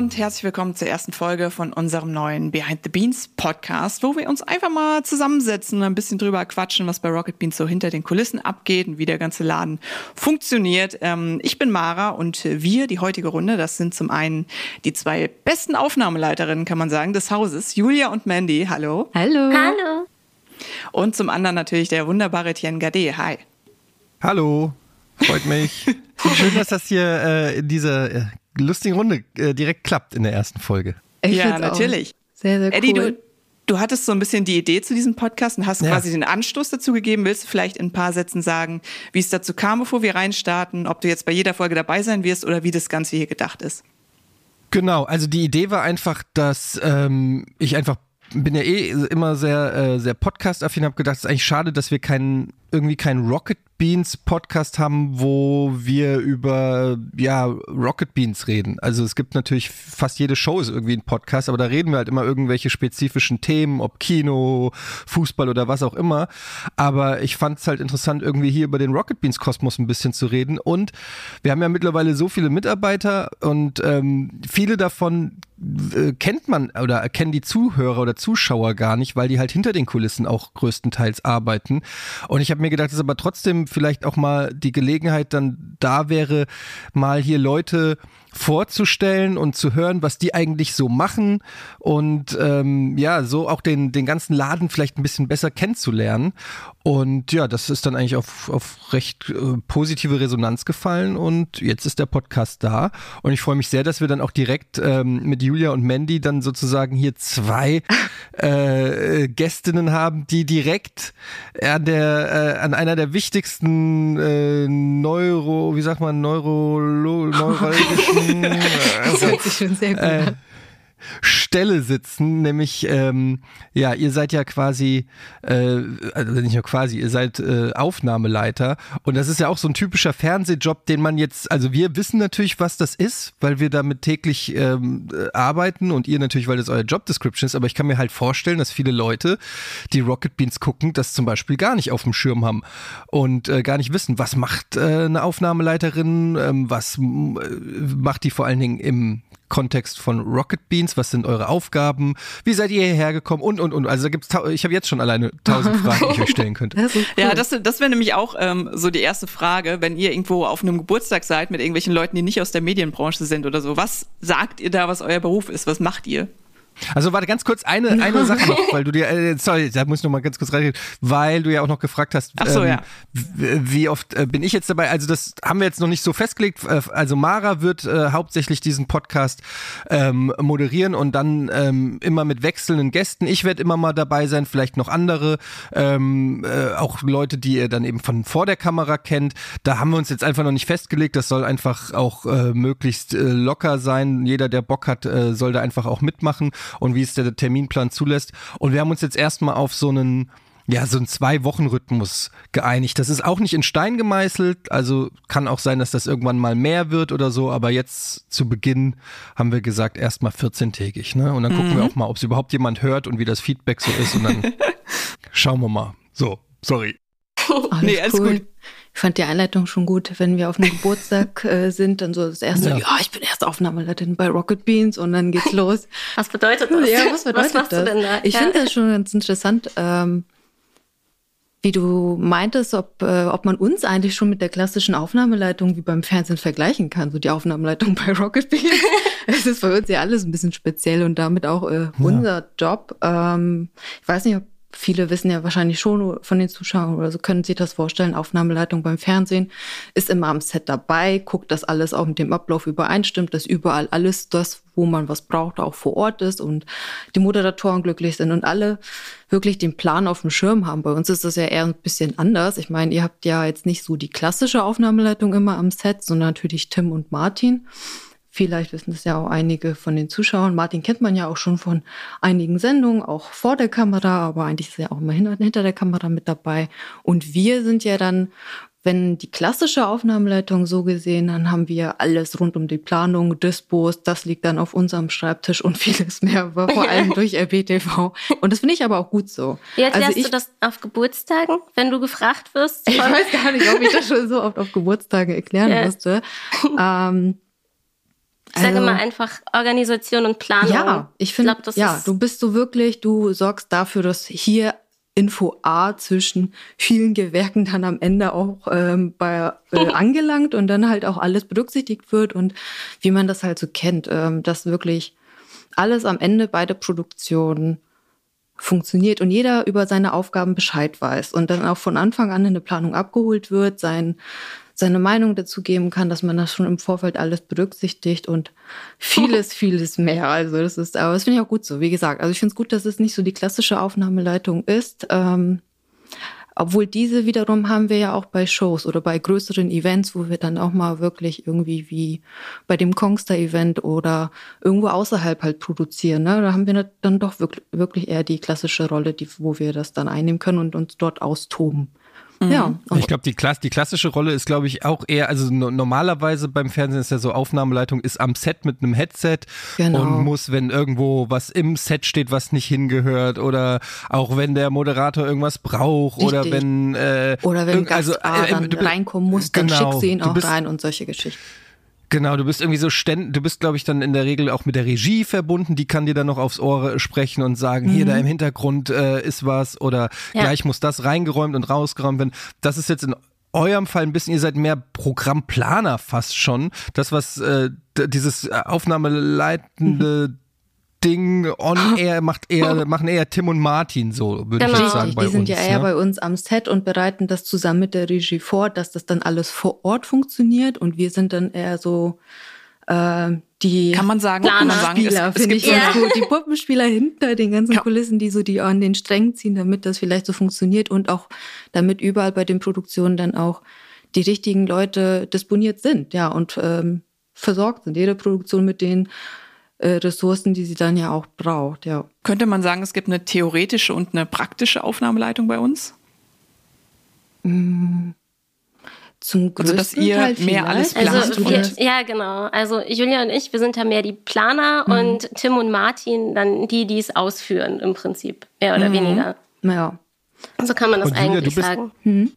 und herzlich willkommen zur ersten Folge von unserem neuen Behind the Beans Podcast, wo wir uns einfach mal zusammensetzen und ein bisschen drüber quatschen, was bei Rocket Beans so hinter den Kulissen abgeht und wie der ganze Laden funktioniert. Ähm, ich bin Mara und wir, die heutige Runde, das sind zum einen die zwei besten Aufnahmeleiterinnen, kann man sagen, des Hauses, Julia und Mandy. Hallo. Hallo. Hallo. Und zum anderen natürlich der wunderbare Tien Gade. Hi. Hallo. Freut mich. Schön, dass das hier äh, in dieser äh, lustigen Runde äh, direkt klappt in der ersten Folge. Ich ja, natürlich. Sehr, sehr Eddie, cool. Du, du hattest so ein bisschen die Idee zu diesem Podcast und hast Ja. quasi den Anstoß dazu gegeben. Willst du vielleicht in ein paar Sätzen sagen, wie es dazu kam, bevor wir reinstarten, ob du jetzt bei jeder Folge dabei sein wirst oder wie das Ganze hier gedacht ist? Genau, also die Idee war einfach, dass ähm, ich einfach bin ja eh immer sehr äh, sehr Podcast-affin, habe gedacht, es ist eigentlich schade, dass wir keinen irgendwie keinen Rocket Beans Podcast haben, wo wir über ja Rocket Beans reden. Also es gibt natürlich fast jede Show ist irgendwie ein Podcast, aber da reden wir halt immer irgendwelche spezifischen Themen, ob Kino, Fußball oder was auch immer. Aber ich fand es halt interessant, irgendwie hier über den Rocket Beans Kosmos ein bisschen zu reden. Und wir haben ja mittlerweile so viele Mitarbeiter und ähm, viele davon äh, kennt man oder kennen die Zuhörer oder Zuschauer gar nicht, weil die halt hinter den Kulissen auch größtenteils arbeiten. Und ich habe mir gedacht, dass aber trotzdem vielleicht auch mal die Gelegenheit dann da wäre, mal hier Leute vorzustellen und zu hören, was die eigentlich so machen und ähm, ja, so auch den, den ganzen Laden vielleicht ein bisschen besser kennenzulernen. Und ja, das ist dann eigentlich auf, auf recht äh, positive Resonanz gefallen und jetzt ist der Podcast da und ich freue mich sehr, dass wir dann auch direkt ähm, mit Julia und Mandy dann sozusagen hier zwei äh, Gästinnen haben, die direkt an der äh, an einer der wichtigsten äh, Neuro, wie sagt man, Neurolo, neurologischen Das hört sich schon sehr gut äh, an. Stelle sitzen, nämlich ähm, ja, ihr seid ja quasi, äh, also nicht nur quasi, ihr seid äh, Aufnahmeleiter. Und das ist ja auch so ein typischer Fernsehjob, den man jetzt, also wir wissen natürlich, was das ist, weil wir damit täglich ähm, äh, arbeiten und ihr natürlich, weil das euer Job Description ist, aber ich kann mir halt vorstellen, dass viele Leute, die Rocket Beans gucken, das zum Beispiel gar nicht auf dem Schirm haben und äh, gar nicht wissen, was macht äh, eine Aufnahmeleiterin, ähm, was äh, macht die vor allen Dingen im Kontext von Rocket Beans? Was sind eure Aufgaben? Wie seid ihr hierher gekommen? Und, und, und. Also da gibt's, ich habe jetzt schon alleine tausend Fragen, die ich euch stellen könnte. Das cool. Ja, das, das wäre nämlich auch ähm, so die erste Frage, wenn ihr irgendwo auf einem Geburtstag seid mit irgendwelchen Leuten, die nicht aus der Medienbranche sind oder so. Was sagt ihr da, was euer Beruf ist? Was macht ihr? Also warte ganz kurz, eine, eine Sache noch, weil du dir, äh, sorry, da muss ich noch mal ganz kurz reinreden, weil du ja auch noch gefragt hast, so, ja. w- wie oft äh, bin ich jetzt dabei? Also das haben wir jetzt noch nicht so festgelegt. Äh, Also Mara wird äh, hauptsächlich diesen Podcast ähm, moderieren und dann ähm, immer mit wechselnden Gästen. Ich werde immer mal dabei sein, vielleicht noch andere, ähm, äh, auch Leute, die ihr dann eben von vor der Kamera kennt. Da haben wir uns jetzt einfach noch nicht festgelegt. Das soll einfach auch äh, möglichst äh, locker sein. Jeder, der Bock hat, äh, soll da einfach auch mitmachen und wie es der Terminplan zulässt. Und wir haben uns jetzt erstmal auf so einen ja, so einen Zwei-Wochen-Rhythmus geeinigt. Das ist auch nicht in Stein gemeißelt, also kann auch sein, dass das irgendwann mal mehr wird oder so, aber jetzt zu Beginn haben wir gesagt, erstmal 14-tägig, ne? Und dann gucken wir auch mal, ob es überhaupt jemand hört und wie das Feedback so ist und dann schauen wir mal. So, sorry. Alles Nee, alles cool. gut. Ich fand die Einleitung schon gut, wenn wir auf einem Geburtstag äh, sind, dann so das erste, Ja. ja, ich bin erste Aufnahmeleiterin bei Rocket Beans und dann geht's los. Was bedeutet das? Ja, was bedeutet machst das? du denn da? Ich ja. finde das schon ganz interessant, ähm, wie du meintest, ob, äh, ob man uns eigentlich schon mit der klassischen Aufnahmeleitung wie beim Fernsehen vergleichen kann. So die Aufnahmeleitung bei Rocket Beans. Es ist bei uns ja alles ein bisschen speziell und damit auch äh, unser Job. Ähm, ich weiß nicht, ob viele wissen ja wahrscheinlich schon von den Zuschauern oder so können sich das vorstellen. Aufnahmeleitung beim Fernsehen ist immer am Set dabei, guckt, dass alles auch mit dem Ablauf übereinstimmt, dass überall alles das, wo man was braucht, auch vor Ort ist und die Moderatoren glücklich sind und alle wirklich den Plan auf dem Schirm haben. Bei uns ist das ja eher ein bisschen anders. Ich meine, ihr habt ja jetzt nicht so die klassische Aufnahmeleitung immer am Set, sondern natürlich Tim und Martin. Vielleicht wissen das ja auch einige von den Zuschauern. Martin kennt man ja auch schon von einigen Sendungen, auch vor der Kamera, aber eigentlich ist er ja auch immer hinter, der Kamera mit dabei. Und wir sind ja dann, wenn die klassische Aufnahmeleitung so gesehen, dann haben wir alles rund um die Planung, Dispos, das liegt dann auf unserem Schreibtisch und vieles mehr, aber vor allem durch RBTV. Und das finde ich aber auch gut so. Wie erklärst Also ich- du das auf Geburtstagen, wenn du gefragt wirst? Ich weiß gar nicht, ob ich das schon so oft auf Geburtstage erklären Ja. musste. Ähm, Ich sage Also- immer einfach Organisation und Planung. Ja, ich finde, ja, du bist so wirklich, du sorgst dafür, dass hier Info A zwischen vielen Gewerken dann am Ende auch ähm, bei, äh, angelangt und dann halt auch alles berücksichtigt wird und wie man das halt so kennt, ähm, dass wirklich alles am Ende bei der Produktion funktioniert und jeder über seine Aufgaben Bescheid weiß und dann auch von Anfang an in der Planung abgeholt wird, sein, seine Meinung dazu geben kann, dass man das schon im Vorfeld alles berücksichtigt und vieles, vieles mehr. Also das ist, aber das finde ich auch gut so. Wie gesagt, also ich finde es gut, dass es nicht so die klassische Aufnahmeleitung ist. Ähm, obwohl diese wiederum haben wir ja auch bei Shows oder bei größeren Events, wo wir dann auch mal wirklich irgendwie wie bei dem Kongster-Event oder irgendwo außerhalb halt produzieren. Ne? Da haben wir dann doch wirklich, wirklich eher die klassische Rolle, die, wo wir das dann einnehmen können und uns dort austoben. Ja, Ich glaube, die, Klass die klassische Rolle ist, glaube ich, auch eher, also no normalerweise beim Fernsehen ist ja so, Aufnahmeleitung ist am Set mit einem Headset Genau. und muss, wenn irgendwo was im Set steht, was nicht hingehört oder auch wenn der Moderator irgendwas braucht oder Richtig. wenn äh, oder wenn Gast A äh, bist- reinkommen muss, dann genau, schickst du ihn auch bist- rein und solche Geschichten. Genau, du bist irgendwie so ständ, du bist, glaube ich, dann in der Regel auch mit der Regie verbunden, die kann dir dann noch aufs Ohr sprechen und sagen, hier da im Hintergrund äh, ist was oder Ja. gleich muss das reingeräumt und rausgeräumt werden. Das ist jetzt in eurem Fall ein bisschen, ihr seid mehr Programmplaner fast schon. Das, was äh, dieses äh, aufnahmeleitende Ding on air macht eher, machen eher Tim und Martin so, würde ich Genau. jetzt sagen. Bei die sind uns, ja eher bei uns am Set und bereiten das zusammen mit der Regie vor, dass das dann alles vor Ort funktioniert und wir sind dann eher so äh, die Kann man sagen, kann man sagen, es, Puppenspieler, finde ich eine, gut. Die Puppenspieler hinter den ganzen Ja. Kulissen, die so die an den Strängen ziehen, damit das vielleicht so funktioniert und auch damit überall bei den Produktionen dann auch die richtigen Leute disponiert sind, ja, und ähm, versorgt sind. Jede Produktion mit den äh, Ressourcen, die sie dann ja auch braucht, ja. könnte man sagen, es gibt eine theoretische und eine praktische Aufnahmeleitung bei uns? Zum Also, größten dass ihr Teil mehr alles vielleicht. plant Also wir, ja, genau. Also Julia und ich, wir sind da mehr die Planer Mhm. und Tim und Martin dann die, die es ausführen im Prinzip, mehr oder weniger. Ja. So kann man das Und Julia, eigentlich du bist- sagen.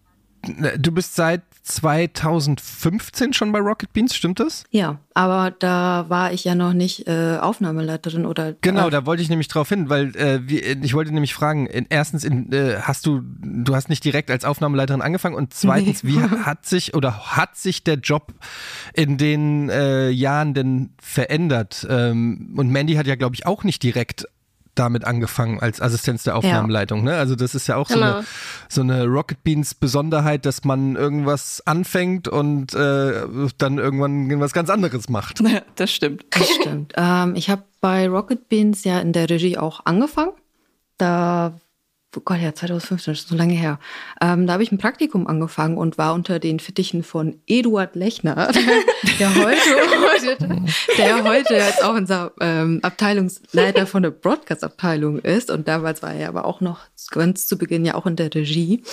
Du bist seit 2015 schon bei Rocket Beans, stimmt das? Ja, aber da war ich ja noch nicht äh, Aufnahmeleiterin oder. Genau, äh, da wollte ich nämlich drauf hin, weil äh, wie, ich wollte nämlich fragen, in, erstens, in, äh, hast du, du hast nicht direkt als Aufnahmeleiterin angefangen und zweitens, wie ha- hat sich oder hat sich der Job in den äh, Jahren denn verändert? Ähm, und Mandy hat ja, glaube ich, auch nicht direkt damit angefangen als Assistenz der Aufnahmeleitung. Ne? Also das ist ja auch so, Genau. eine, so eine Rocket Beans Besonderheit, dass man irgendwas anfängt und äh, dann irgendwann was ganz anderes macht. Das stimmt. Das stimmt. ähm, ich habe bei Rocket Beans ja in der Regie auch angefangen. Da, oh Gott, ja, 2015, das ist so lange her. Ähm, da habe ich ein Praktikum angefangen und war unter den Fittichen von Eduard Lechner, der heute, der heute jetzt auch unser ähm, Abteilungsleiter von der Broadcast-Abteilung ist. Und damals war er aber auch noch ganz zu Beginn ja auch in der Regie.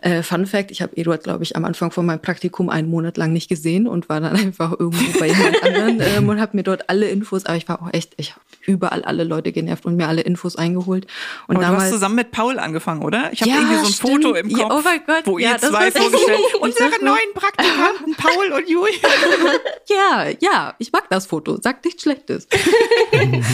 Äh, Fun Fact, ich habe Eduard, glaube ich, am Anfang von meinem Praktikum einen Monat lang nicht gesehen und war dann einfach irgendwo bei jemand anderen ähm, und habe mir dort alle Infos, aber ich war auch echt, ich habe überall alle Leute genervt und mir alle Infos eingeholt. Und Aber du hast damals zusammen mit Paul angefangen, oder? Ich habe Ja, irgendwie so ein stimmt. Foto im Ja, Kopf, oh mein Gott, wo ja, ihr das zwei vorgestellt unsere neuen Praktikanten Paul und Julia. Ja, ja, ich mag das Foto. Sagt nichts Schlechtes.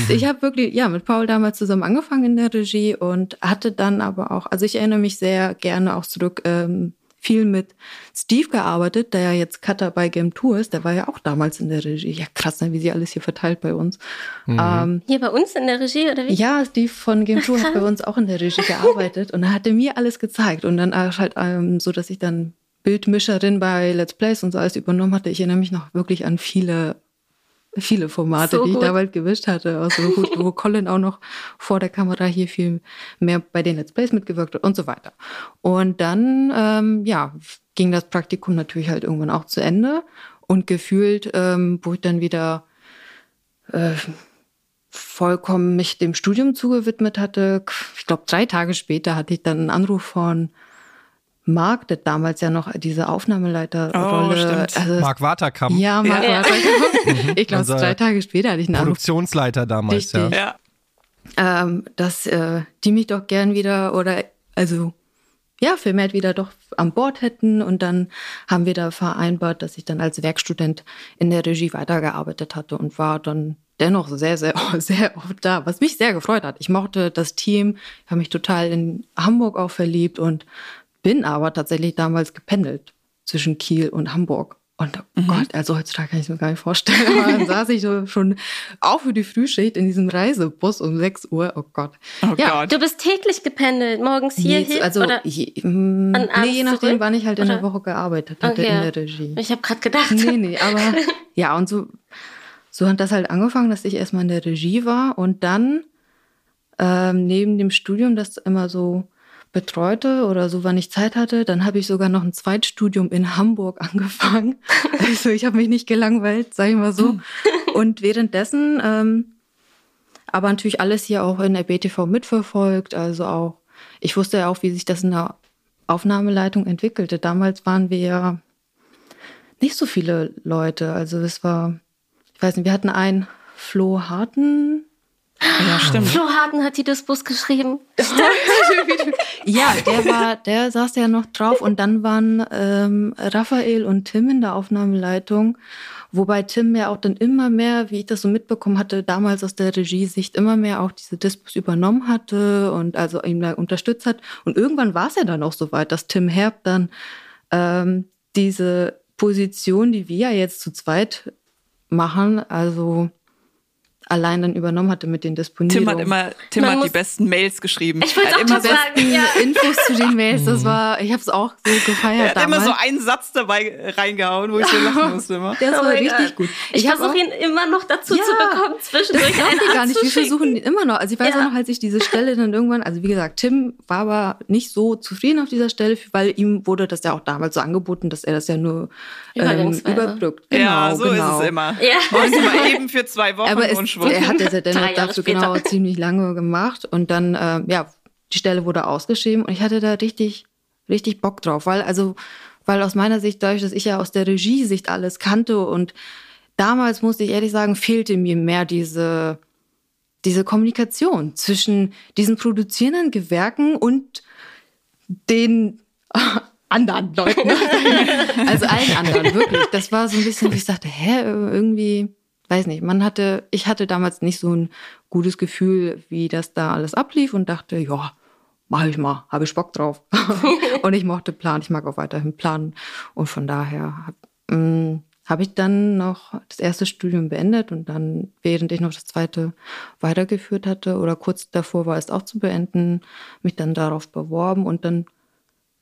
ich habe wirklich, ja, mit Paul damals zusammen angefangen in der Regie und hatte dann aber auch, also ich erinnere mich sehr gerne auch zurück, ähm, viel mit Steve gearbeitet, der ja jetzt Cutter bei Game Tour ist. Der war ja auch damals in der Regie. Ja, krass, ne, wie sie alles hier verteilt bei uns. Ähm, Hier bei uns in der Regie oder wie? ja, Steve von Game Tour hat bei uns auch in der Regie gearbeitet und er hatte mir alles gezeigt und dann auch halt ähm, so, dass ich dann Bildmischerin bei Let's Plays und so alles übernommen hatte. Ich erinnere mich noch wirklich an viele, viele Formate, So die ich damals gewischt hatte. Also gut, wo Colin auch noch vor der Kamera hier viel mehr bei den Let's Plays mitgewirkt hat und so weiter. Und dann, ähm, ja, ging das Praktikum natürlich halt irgendwann auch zu Ende und gefühlt, ähm, wo ich dann wieder vollkommen mich dem Studium zugewidmet hatte. Ich glaube, drei Tage später hatte ich dann einen Anruf von Marc, der damals ja noch diese Aufnahmeleiterrolle. Oh, stimmt. also, Mark Waterkamp, ja, Marc Ja. war Ich glaube, drei Tage später hatte ich einen Anruf, Produktionsleiter damals, ja. Richtig. Ja. ähm, dass äh, die mich doch gern wieder oder also ja, vermehrt wieder doch an Bord hätten. Und dann haben wir da vereinbart, dass ich dann als Werkstudent in der Regie weitergearbeitet hatte und war dann dennoch sehr, sehr, sehr oft da, was mich sehr gefreut hat. Ich mochte das Team, habe mich total in Hamburg auch verliebt und bin aber tatsächlich damals gependelt zwischen Kiel und Hamburg. Und oh mhm. Gott, also heutzutage kann ich mir gar nicht vorstellen. Aber dann saß ich so schon auch für die Frühschicht in diesem Reisebus um 6 Uhr. Oh Gott. Oh ja. Gott. Du bist täglich gependelt, morgens hier nee, also, oder je, mh, nee, je nachdem, zurück? wann ich halt in oder? der Woche gearbeitet hatte okay. in der Regie. Ich habe gerade gedacht. Nee, nee, aber ja, und so, so hat das halt angefangen, dass ich erstmal in der Regie war und dann ähm, neben dem Studium das immer so betreute oder so, wann ich Zeit hatte. Dann habe ich sogar noch ein Zweitstudium in Hamburg angefangen. Also ich habe mich nicht gelangweilt, sage ich mal so. Und währenddessen ähm, aber natürlich alles hier auch in der BTV mitverfolgt. Also auch, ich wusste ja auch, wie sich das in der Aufnahmeleitung entwickelte. Damals waren wir ja nicht so viele Leute. Also es war, ich weiß nicht, wir hatten einen Flo Harten, ja, stimmt. Flo Hagen hat die Dispus geschrieben. Stimmt. ja, der war, der saß ja noch drauf und dann waren ähm, Raphael und Tim in der Aufnahmeleitung. Wobei Tim ja auch dann immer mehr, wie ich das so mitbekommen hatte, damals aus der Regiesicht immer mehr auch diese Dispus übernommen hatte und also ihm da unterstützt hat. Und irgendwann war es ja dann auch so weit, dass Tim Herb dann ähm, diese Position, die wir ja jetzt zu zweit machen, also allein dann übernommen hatte mit den Disponierungen. Tim hat immer, Tim hat die besten Mails geschrieben. Ich wollte auch immer die besten ja. Infos zu den Mails. Das war, ich habe es auch so gefeiert. Er hat damals. immer so einen Satz dabei reingehauen, wo ich so lachen musste immer. Das oh war richtig God. gut. Ich, ich versuche ihn immer noch dazu ja, zu bekommen, zwischendurch das einen gar nicht. Wir versuchen ihn immer noch. Also ich weiß ja. auch noch, als ich diese Stelle dann irgendwann, also wie gesagt, Tim war aber nicht so zufrieden auf dieser Stelle, weil ihm wurde das ja auch damals so angeboten, dass er das ja nur ähm, überbrückt. Genau, ja, so genau. ist es immer. Ja. Manchmal eben für zwei Wochen aber es, Er hat das ja dann dafür später. genau ziemlich lange gemacht und dann, äh, ja, die Stelle wurde ausgeschrieben und ich hatte da richtig, richtig Bock drauf, weil also, weil aus meiner Sicht, dadurch, dass ich ja aus der Regie-Sicht alles kannte und damals musste ich ehrlich sagen, fehlte mir mehr diese, diese Kommunikation zwischen diesen produzierenden Gewerken und den anderen Leuten. also allen anderen, wirklich. Das war so ein bisschen, wie ich dachte, hä, irgendwie weiß nicht, man hatte, ich hatte damals nicht so ein gutes Gefühl, wie das da alles ablief und dachte, ja, mach ich mal, habe ich Bock drauf. und ich mochte planen, ich mag auch weiterhin planen. Und von daher habe mm, hab ich dann noch das erste Studium beendet und dann, während ich noch das zweite weitergeführt hatte oder kurz davor war es auch zu beenden, mich dann darauf beworben und dann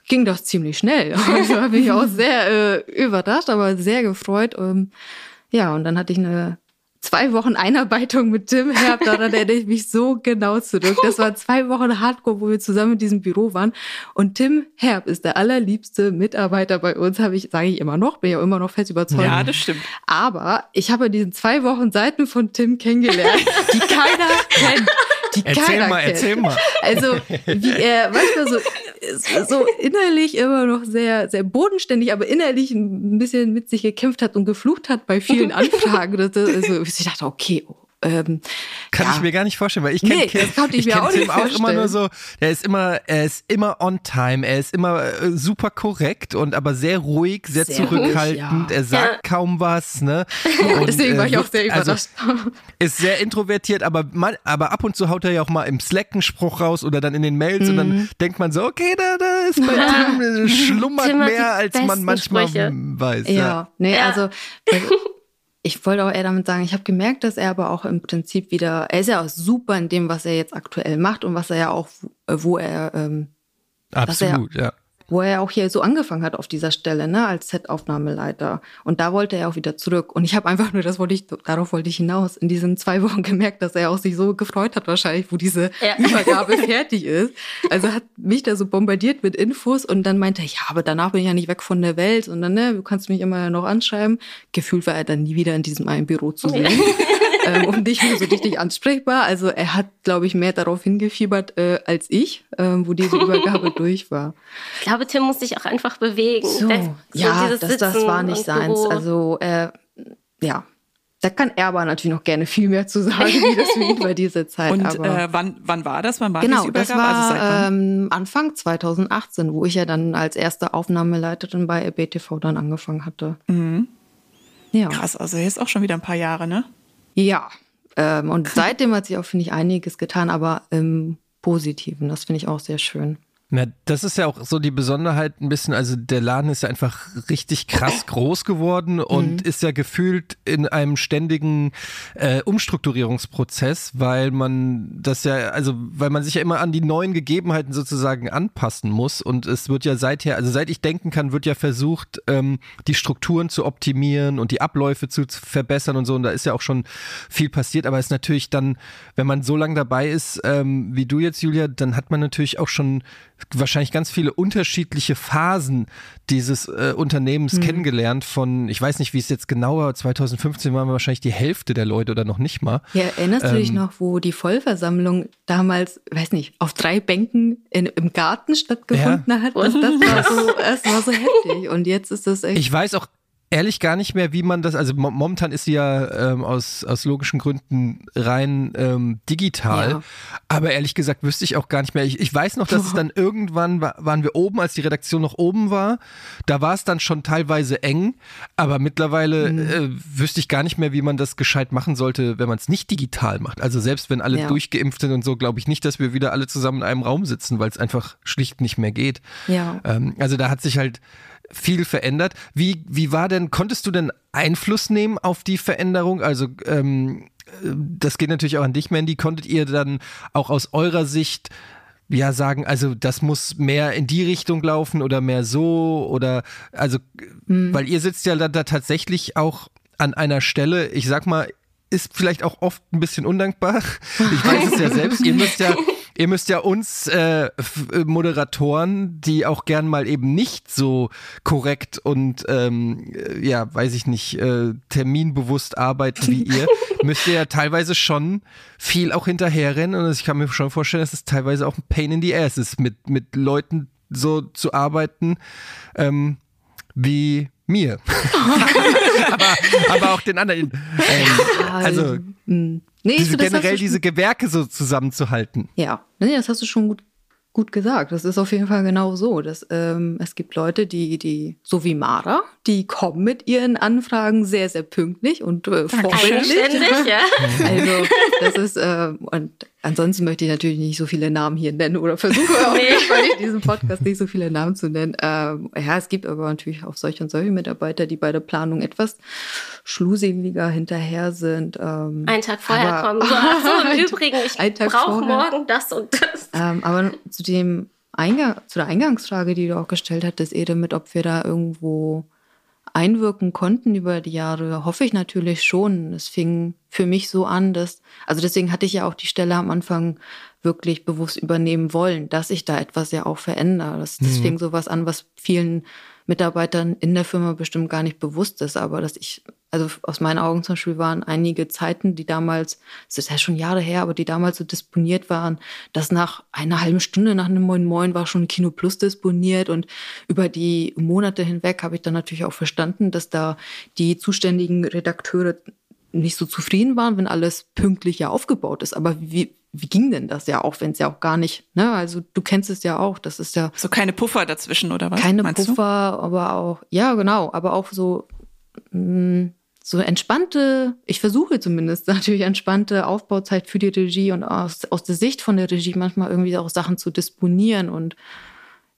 ging das ziemlich schnell. Also habe ich auch sehr äh, überrascht, aber sehr gefreut. Ähm, ja, und dann hatte ich eine zwei Wochen Einarbeitung mit Tim Herb, daran erinnere ich mich so genau zurück. Das war zwei Wochen Hardcore, wo wir zusammen in diesem Büro waren. Und Tim Herb ist der allerliebste Mitarbeiter bei uns, habe ich, sage ich immer noch, bin ja immer noch fest überzeugt. Ja, das stimmt. Aber ich habe in diesen zwei Wochen Seiten von Tim kennengelernt, die keiner kennt. Die erzähl keiner mal, kennt. erzähl mal. Also, wie er manchmal so so innerlich immer noch sehr, sehr bodenständig, aber innerlich ein bisschen mit sich gekämpft hat und geflucht hat bei vielen Anfragen. Das, also ich dachte, okay, oh, ähm, Kann ja. ich mir gar nicht vorstellen, weil ich kenne nee, ich, ich kenn Tim auch immer nur so, der ist immer, er ist immer on time, er ist immer äh, super korrekt und aber sehr ruhig, sehr, sehr zurückhaltend, ruhig, ja. er sagt ja. kaum was, ne? Und, Deswegen war ich auch sehr also überrascht. Also, ist sehr introvertiert, aber man, aber ab und zu haut er ja auch mal im Slack einen Spruch raus oder dann in den Mails mhm. und dann mhm. denkt man so, okay, da, da ist bei Tim äh, schlummert Tim mehr, als man manchmal Sprüche. weiß. Ja, ja. nee, also ich wollte auch eher damit sagen, ich habe gemerkt, dass er aber auch im Prinzip wieder, er ist ja auch super in dem, was er jetzt aktuell macht und was er ja auch, wo er, ähm, Absolut, er, ja wo er auch hier so angefangen hat auf dieser Stelle, ne, als Set-Aufnahmeleiter. Und da wollte er auch wieder zurück. Und ich habe einfach nur, das wollte ich, darauf wollte ich hinaus, in diesen zwei Wochen gemerkt, dass er auch sich so gefreut hat wahrscheinlich, wo diese ja. Übergabe fertig ist. Also hat mich da so bombardiert mit Infos und dann meinte er, ja, aber danach bin ich ja nicht weg von der Welt und dann, ne, du kannst mich immer noch anschreiben. Gefühlt war er dann nie wieder in diesem einen Büro zu sehen. ähm, und nicht mehr so richtig ansprechbar. Also er hat, glaube ich, mehr darauf hingefiebert äh, als ich, äh, wo diese Übergabe durch war. Ich glaube, Tim muss sich auch einfach bewegen. So, das, so ja, das, das war nicht seins. Also äh, ja, Da kann er aber natürlich noch gerne viel mehr zu sagen, wie das für ihn bei dieser Zeit. Und aber äh, wann, wann war das? Wann war genau, das? Also war wann? ähm, Anfang 2018, wo ich ja dann als erste Aufnahmeleiterin bei RBTV dann angefangen hatte. Ja. Krass, also jetzt auch schon wieder ein paar Jahre, ne? Ja. Ähm, und seitdem hat sich auch, finde ich, einiges getan, aber im Positiven. Das finde ich auch sehr schön. Na, das ist ja auch so die Besonderheit ein bisschen, also der Laden ist ja einfach richtig krass groß geworden und ist ja gefühlt in einem ständigen äh, Umstrukturierungsprozess, weil man das ja, also weil man sich ja immer an die neuen Gegebenheiten sozusagen anpassen muss. Und es wird ja seither, also seit ich denken kann, wird ja versucht, ähm, die Strukturen zu optimieren und die Abläufe zu, zu verbessern und so. Und da ist ja auch schon viel passiert, aber es ist natürlich dann, wenn man so lange dabei ist, ähm, wie du jetzt, Julia, dann hat man natürlich auch schon wahrscheinlich ganz viele unterschiedliche Phasen dieses äh, Unternehmens kennengelernt von, ich weiß nicht, wie es jetzt genau war, 2015 waren wir wahrscheinlich die Hälfte der Leute oder noch nicht mal. Ja, erinnerst du dich Ähm. noch, wo die Vollversammlung damals, weiß nicht, auf drei Bänken in, im Garten stattgefunden hat? Das, das, war so, das war so heftig. Und jetzt ist das echt. Ich weiß auch ehrlich gar nicht mehr, wie man das, also mo- momentan ist sie ja ähm, aus, aus logischen Gründen rein ähm, digital, Ja. aber ehrlich gesagt wüsste ich auch gar nicht mehr. Ich, ich weiß noch, dass es dann irgendwann war, waren wir oben, als die Redaktion noch oben war, da war es dann schon teilweise eng, aber mittlerweile Mhm. äh, wüsste ich gar nicht mehr, wie man das gescheit machen sollte, wenn man es nicht digital macht. Also selbst wenn alle Ja. durchgeimpft sind und so, glaube ich nicht, dass wir wieder alle zusammen in einem Raum sitzen, weil es einfach schlicht nicht mehr geht. Ja. Ähm, also da hat sich halt viel verändert. Wie, wie war denn, konntest du denn Einfluss nehmen auf die Veränderung? Also ähm, äh, das geht natürlich auch an dich, Mandy. Konntet ihr dann auch aus eurer Sicht ja sagen, also das muss mehr in die Richtung laufen oder mehr so oder also, weil ihr sitzt ja da, da tatsächlich auch an einer Stelle, ich sag mal, ist vielleicht auch oft ein bisschen undankbar. Ich weiß es ja selbst. Ihr müsst ja, ihr müsst ja uns äh, äh, Moderatoren, die auch gern mal eben nicht so korrekt und ähm, äh, ja, weiß ich nicht, äh, terminbewusst arbeiten wie ihr, müsst ihr ja teilweise schon viel auch hinterherrennen. Und ich kann mir schon vorstellen, dass es teilweise auch ein Pain in the Ass ist, mit, mit Leuten so zu arbeiten, ähm, wie mir. aber, aber auch den anderen. Ähm, also mm. Nee, diese, so, generell diese Gewerke so zusammenzuhalten. Ja, nee, das hast du schon gut, gut gesagt. Das ist auf jeden Fall genau so. Dass, ähm, es gibt Leute, die, die, so wie Mara, die kommen mit ihren Anfragen sehr, sehr pünktlich und äh, vorbildlich. Ja. Also, das ist, äh, und ansonsten möchte ich natürlich nicht so viele Namen hier nennen oder versuche auch Nee. nicht, ich diesen Podcast nicht so viele Namen zu nennen. Ähm, ja, es gibt aber natürlich auch solche und solche Mitarbeiter, die bei der Planung etwas schluseliger hinterher sind. Ähm, Einen Tag vorher aber- kommen. So, ach so, im Übrigen, ich brauche morgen das und das. Ähm, aber zu dem Eingang, zu der Eingangsfrage, die du auch gestellt hattest, Ede, mit ob wir da irgendwo einwirken konnten über die Jahre, hoffe ich natürlich schon. Es fing für mich so an, dass, also deswegen hatte ich ja auch die Stelle am Anfang wirklich bewusst übernehmen wollen, dass ich da etwas ja auch verändere. Das, das fing sowas an, was vielen Mitarbeitern in der Firma bestimmt gar nicht bewusst ist, aber dass ich, also aus meinen Augen zum Beispiel waren einige Zeiten, die damals, das ist ja schon Jahre her, aber die damals so disponiert waren, dass nach einer halben Stunde nach einem Moin Moin war schon Kino Plus disponiert und über die Monate hinweg habe ich dann natürlich auch verstanden, dass da die zuständigen Redakteure nicht so zufrieden waren, wenn alles pünktlicher aufgebaut ist. Aber wie, wie ging denn das ja auch, wenn es ja auch gar nicht, ne? Also du kennst es ja auch, das ist ja So keine Puffer dazwischen oder was? keine Puffer, aber auch, ja, genau, aber auch so, mh, so entspannte, ich versuche zumindest natürlich entspannte Aufbauzeit für die Regie und aus, aus der Sicht von der Regie manchmal irgendwie auch Sachen zu disponieren. Und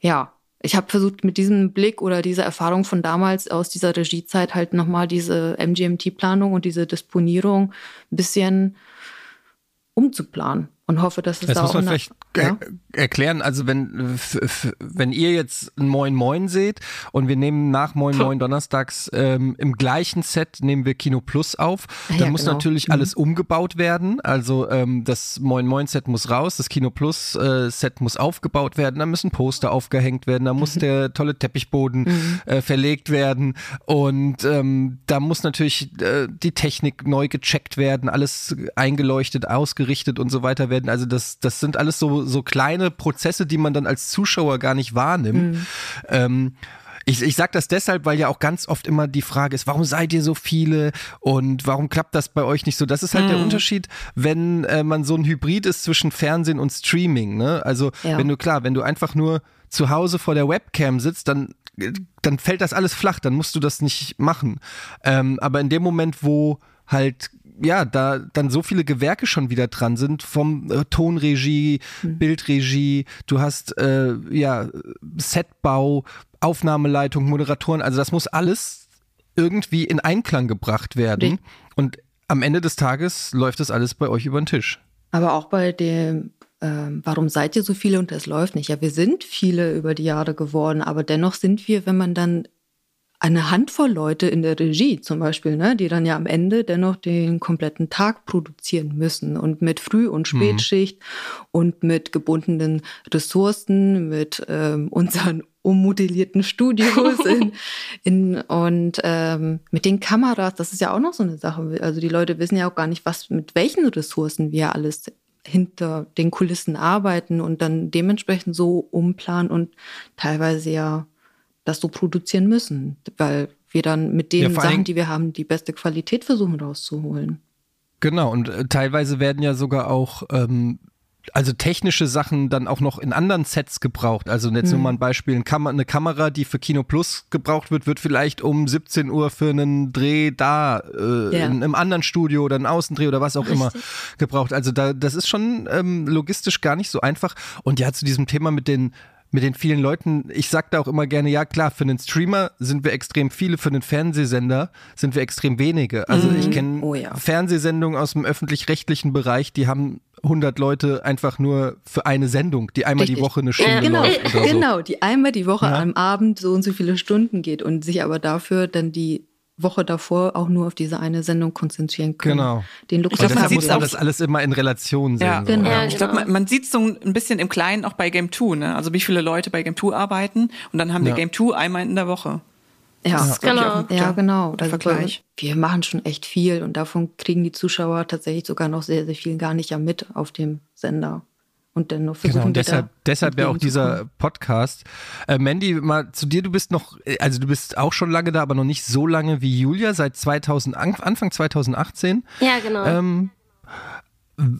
ja, ich habe versucht mit diesem Blick oder dieser Erfahrung von damals aus dieser Regiezeit halt nochmal diese MGMT-Planung und diese Disponierung ein bisschen umzuplanen und hoffe, dass es Das da muss auch man vielleicht ja? er erklären. Also wenn, wenn ihr jetzt Moin Moin seht und wir nehmen nach Moin Moin donnerstags ähm, im gleichen Set nehmen wir Kino Plus auf, Ah, dann ja, muss genau. natürlich alles umgebaut werden. Also ähm, das Moin Moin Set muss raus, das Kino Plus äh, Set muss aufgebaut werden, da müssen Poster aufgehängt werden, da muss der tolle Teppichboden äh, verlegt werden und ähm, da muss natürlich äh, die Technik neu gecheckt werden, alles eingeleuchtet, ausgerichtet und so weiter werden. Also das, das sind alles so, so kleine Prozesse, die man dann als Zuschauer gar nicht wahrnimmt. Ähm, Ich, ich sage das deshalb, weil ja auch ganz oft immer die Frage ist, warum seid ihr so viele und warum klappt das bei euch nicht so? Das ist halt mhm. der Unterschied, wenn äh, man so ein Hybrid ist zwischen Fernsehen und Streaming. Ne? Also ja. wenn du klar, wenn du einfach nur zu Hause vor der Webcam sitzt, dann dann fällt das alles flach, dann musst du das nicht machen. Ähm, aber in dem Moment, wo halt ja, da dann so viele Gewerke schon wieder dran sind, vom äh, Tonregie, mhm. Bildregie, du hast äh, ja Setbau, Aufnahmeleitung, Moderatoren, also das muss alles irgendwie in Einklang gebracht werden. Mhm. Und am Ende des Tages läuft das alles bei euch über den Tisch. Aber auch bei dem, äh, warum seid ihr so viele und es läuft nicht? Ja, wir sind viele über die Jahre geworden, aber dennoch sind wir, wenn man dann eine Handvoll Leute in der Regie zum Beispiel, ne, die dann ja am Ende dennoch den kompletten Tag produzieren müssen und mit Früh- und mhm. Spätschicht mhm. und mit gebundenen Ressourcen, mit ähm, unseren ummodellierten Studios in, in, und ähm, mit den Kameras, das ist ja auch noch so eine Sache. Also die Leute wissen ja auch gar nicht, was mit welchen Ressourcen wir alles hinter den Kulissen arbeiten und dann dementsprechend so umplanen und teilweise ja das so produzieren müssen, weil wir dann mit den ja, Sachen, die wir haben, die beste Qualität versuchen rauszuholen. Genau, und äh, teilweise werden ja sogar auch ähm, also technische Sachen dann auch noch in anderen Sets gebraucht. Also jetzt nur mal ein Beispiel, eine Kamera, die für Kino Plus gebraucht wird, wird vielleicht um 17 Uhr für einen Dreh da äh, ja. in einem anderen Studio oder einen Außendreh oder was auch Richtig. immer gebraucht. Also da, das ist schon ähm, logistisch gar nicht so einfach. Und ja, zu diesem Thema mit den mit den vielen Leuten, ich sag da auch immer gerne, ja klar, für einen Streamer sind wir extrem viele, für einen Fernsehsender sind wir extrem wenige. Also mhm. ich kenne oh, ja. Fernsehsendungen aus dem öffentlich-rechtlichen Bereich, die haben 100 Leute einfach nur für eine Sendung, die einmal Richtig. die Woche eine Stunde ja, genau, läuft oder so. Genau, die einmal die Woche ja. am Abend so und so viele Stunden geht und sich aber dafür dann die Woche davor auch nur auf diese eine Sendung konzentrieren können. Genau. Den Luxus ich glaub, deshalb muss man das alles immer in Relation sehen. Ja, so. genau. Ja, ich glaube, man, man sieht so ein bisschen im Kleinen auch bei Game 2, ne? Also wie viele Leute bei Game 2 arbeiten und dann haben wir Game 2 einmal in der Woche. Ja, das genau. ja, genau. Also Vergleich. Wir machen schon echt viel und davon kriegen die Zuschauer tatsächlich sogar noch sehr, sehr viel gar nicht ja mit auf dem Sender und dann noch versuchen genau, und deshalb, deshalb ja auch dieser Podcast. Äh, Mandy, mal zu dir, du bist noch, also du bist auch schon lange da, aber noch nicht so lange wie Julia, seit 2000, Anfang 2018. Ja, genau. Ähm,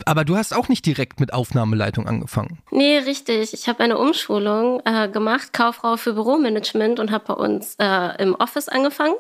aber du hast auch nicht direkt mit Aufnahmeleitung angefangen. Nee, richtig. Ich habe eine Umschulung äh, gemacht, Kauffrau für Büromanagement und habe bei uns äh, im Office angefangen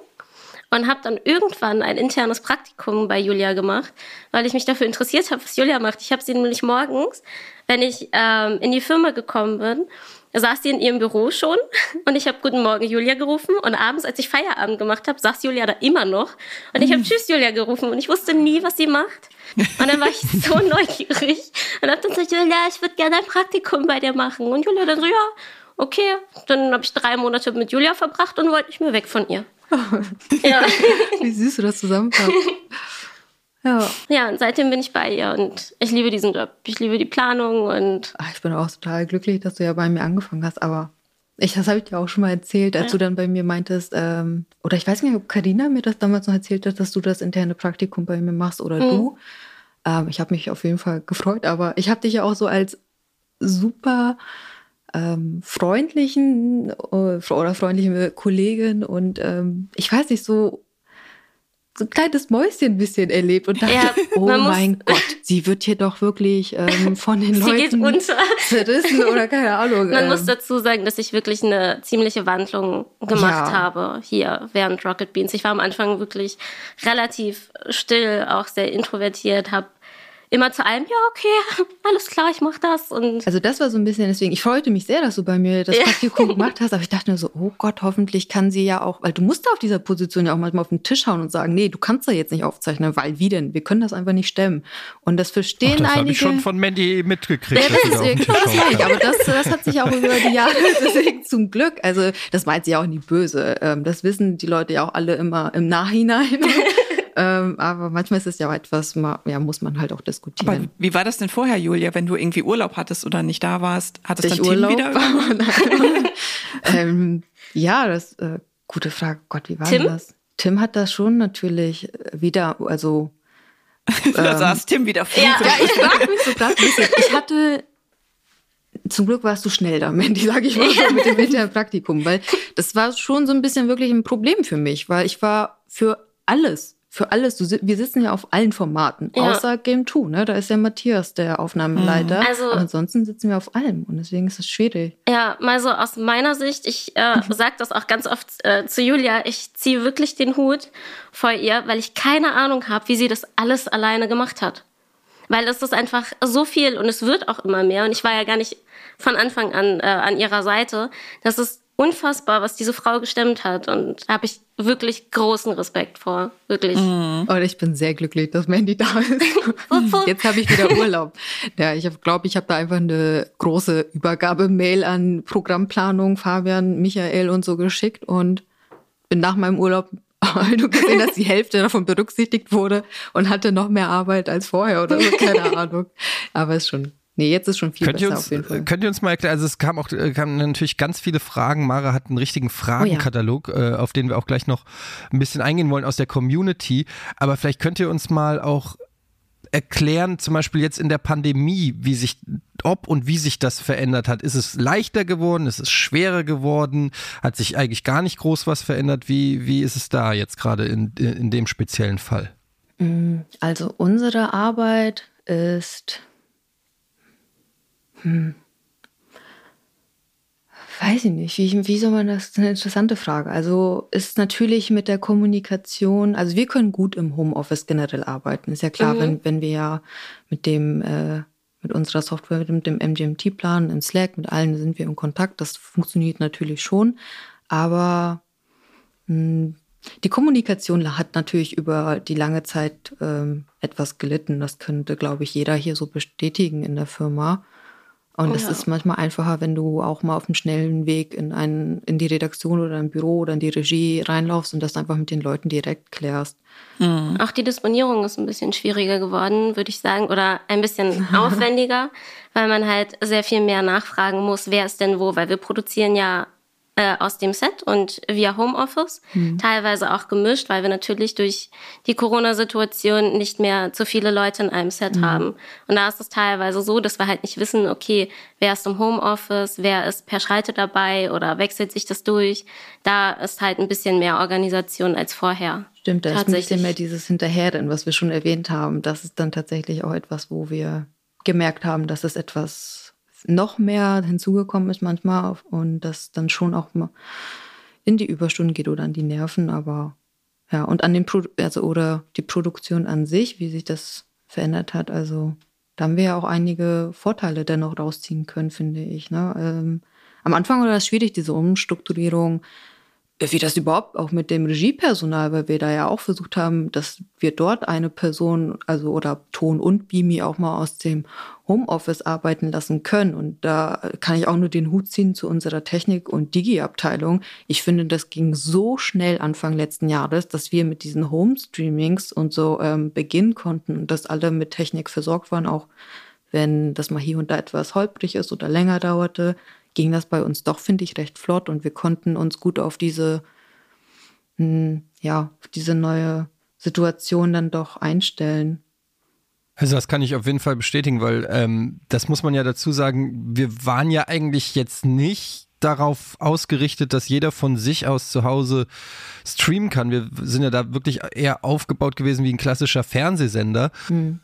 und habe dann irgendwann ein internes Praktikum bei Julia gemacht, weil ich mich dafür interessiert habe, was Julia macht. Ich habe sie nämlich morgens, wenn ich ähm, in die Firma gekommen bin, saß sie in ihrem Büro schon und ich habe Guten Morgen Julia gerufen und abends, als ich Feierabend gemacht habe, saß Julia da immer noch und ich habe mhm. Tschüss Julia gerufen und ich wusste nie, was sie macht. Und dann war ich so neugierig und habe dann gesagt, Julia, ich würde gerne ein Praktikum bei dir machen. Und Julia dann so, ja, okay. Dann habe ich drei Monate mit Julia verbracht und wollte nicht mehr weg von ihr. Ja. Wie süß du das zusammenpasst. Ja. ja, und seitdem bin ich bei ihr und ich liebe diesen Job. Ich liebe die Planung und. Ach, ich bin auch total glücklich, dass du ja bei mir angefangen hast, aber ich, das habe ich dir auch schon mal erzählt, als ja. du dann bei mir meintest, ähm, oder ich weiß nicht, ob Karina mir das damals noch erzählt hat, dass du das interne Praktikum bei mir machst oder mhm. du. Ähm, ich habe mich auf jeden Fall gefreut, aber ich habe dich ja auch so als super ähm, freundlichen äh, oder freundliche Kollegin und ähm, ich weiß nicht, so so ein kleines Mäuschen ein bisschen erlebt und dachte, ja, oh mein Gott, sie wird hier doch wirklich ähm, von den Leuten zerrissen oder keine Ahnung. Man ähm. muss dazu sagen, dass ich wirklich eine ziemliche Wandlung gemacht ja. habe hier während Rocket Beans. Ich war am Anfang wirklich relativ still, auch sehr introvertiert, habe immer zu allem, ja, okay, alles klar, ich mach das. Und also das war so ein bisschen deswegen, ich freute mich sehr, dass du bei mir das Praktikum gemacht hast, aber ich dachte nur so, oh Gott, hoffentlich kann sie ja auch, weil du musst auf dieser Position ja auch manchmal auf den Tisch hauen und sagen, nee, du kannst da jetzt nicht aufzeichnen, weil wie denn? Wir können das einfach nicht stemmen. Und das verstehen Ach, das einige. Das habe ich schon von Mandy mitgekriegt. Ja, das, ist, genau, das nicht, aber das, das hat sich auch über die Jahre deswegen zum Glück, also das meint sie auch nie böse. Ähm, das wissen die Leute ja auch alle immer im Nachhinein. Ähm, aber manchmal ist es ja auch etwas, ja, muss man halt auch diskutieren. Aber wie war das denn vorher, Julia, wenn du irgendwie Urlaub hattest oder nicht da warst? Hattest du dann Urlaub? Tim wieder? ähm, ja, das äh, gute Frage. Gott, wie war Tim? das? Tim hat das schon natürlich wieder, also da ähm, saß Tim wieder vor. Ja, ja ich frage mich so gerade ein bisschen. Ich hatte zum Glück warst du schnell da, Mandy, sage ich mal so, mit dem internen Praktikum, weil das war schon so ein bisschen wirklich ein Problem für mich, weil ich war für alles, für alles, du, wir sitzen ja auf allen Formaten, Ja. außer Game 2, ne? Da ist ja Matthias der Aufnahmeleiter. Also- Aber ansonsten sitzen wir auf allem und deswegen ist es schwierig. Ja, mal so aus meiner Sicht, ich äh, sage das auch ganz oft äh, zu Julia, ich ziehe wirklich den Hut vor ihr, weil ich keine Ahnung habe, wie sie das alles alleine gemacht hat. Weil es ist einfach so viel und es wird auch immer mehr. Und ich war ja gar nicht von Anfang an äh, an ihrer Seite. Das ist unfassbar, was diese Frau gestemmt hat. Und da habe ich wirklich großen Respekt vor. Wirklich. Und ich bin sehr glücklich, dass Mandy da ist. Jetzt habe ich wieder Urlaub. Ja, ich glaube, ich habe da einfach eine große Übergabe-Mail an Programmplanung, Fabian, Michael und so geschickt und bin nach meinem Urlaub du gesehen, dass die Hälfte davon berücksichtigt wurde und hatte noch mehr Arbeit als vorher oder so, keine Ahnung. Aber ist schon, nee, jetzt ist schon viel Könnt ihr, besser uns, auf jeden Fall. könnt ihr uns mal erklären, also es kam auch äh, kamen natürlich ganz viele Fragen. Mara hat einen richtigen Fragenkatalog, äh, auf den wir auch gleich noch ein bisschen eingehen wollen aus der Community. Aber vielleicht könnt ihr uns mal auch erklären, zum Beispiel jetzt in der Pandemie, wie sich, ob und wie sich das verändert hat. Ist es leichter geworden? Ist es schwerer geworden? Hat sich eigentlich gar nicht groß was verändert? Wie, wie ist es da jetzt gerade in, in dem speziellen Fall? Also unsere Arbeit ist, hm, weiß ich nicht, wie, wie soll man das, das ist eine interessante Frage. Also ist natürlich mit der Kommunikation, also wir können gut im Homeoffice generell arbeiten. Ist ja klar, wenn, wenn wir ja mit dem, äh, mit unserer Software, mit dem MGMT-Plan, in Slack, mit allen sind wir im Kontakt. Das funktioniert natürlich schon. Aber mh, die Kommunikation hat natürlich über die lange Zeit ähm, etwas gelitten. Das könnte, glaube ich, jeder hier so bestätigen in der Firma. Und es Ja. ist manchmal einfacher, wenn du auch mal auf einem schnellen Weg in, einen, in die Redaktion oder ein Büro oder in die Regie reinlaufst und das einfach mit den Leuten direkt klärst. Auch die Disponierung ist ein bisschen schwieriger geworden, würde ich sagen, oder ein bisschen aufwendiger, weil man halt sehr viel mehr nachfragen muss, wer ist denn wo, weil wir produzieren ja äh, aus dem Set und via Homeoffice, teilweise auch gemischt, weil wir natürlich durch die Corona-Situation nicht mehr zu viele Leute in einem Set haben. Und da ist es teilweise so, dass wir halt nicht wissen, okay, wer ist im Homeoffice, wer ist per Schalte dabei oder wechselt sich das durch. Da ist halt ein bisschen mehr Organisation als vorher. Stimmt, da ist ein bisschen mehr dieses Hinterherrennen, was wir schon erwähnt haben. Das ist dann tatsächlich auch etwas, wo wir gemerkt haben, dass es etwas noch mehr hinzugekommen ist manchmal und das dann schon auch mal in die Überstunden geht oder an die Nerven, aber ja, und an den Pro also oder die Produktion an sich, wie sich das verändert hat, also da haben wir ja auch einige Vorteile dennoch rausziehen können, finde ich. Ne? Ähm, am Anfang war das schwierig, diese Umstrukturierung, wie das überhaupt auch mit dem Regiepersonal, weil wir da ja auch versucht haben, dass wir dort eine Person, also oder Ton und Bimi auch mal aus dem Homeoffice arbeiten lassen können. Und da kann ich auch nur den Hut ziehen zu unserer Technik- und Digi-Abteilung. Ich finde, das ging so schnell Anfang letzten Jahres, dass wir mit diesen Home-Streamings und so ähm, beginnen konnten und dass alle mit Technik versorgt waren, auch wenn das mal hier und da etwas holprig ist oder länger dauerte, ging das bei uns doch, finde ich, recht flott und wir konnten uns gut auf diese, mh, ja, auf diese neue Situation dann doch einstellen. Also das kann ich auf jeden Fall bestätigen, weil ähm, das muss man ja dazu sagen, wir waren ja eigentlich jetzt nicht darauf ausgerichtet, dass jeder von sich aus zu Hause streamen kann. Wir sind ja da wirklich eher aufgebaut gewesen wie ein klassischer Fernsehsender.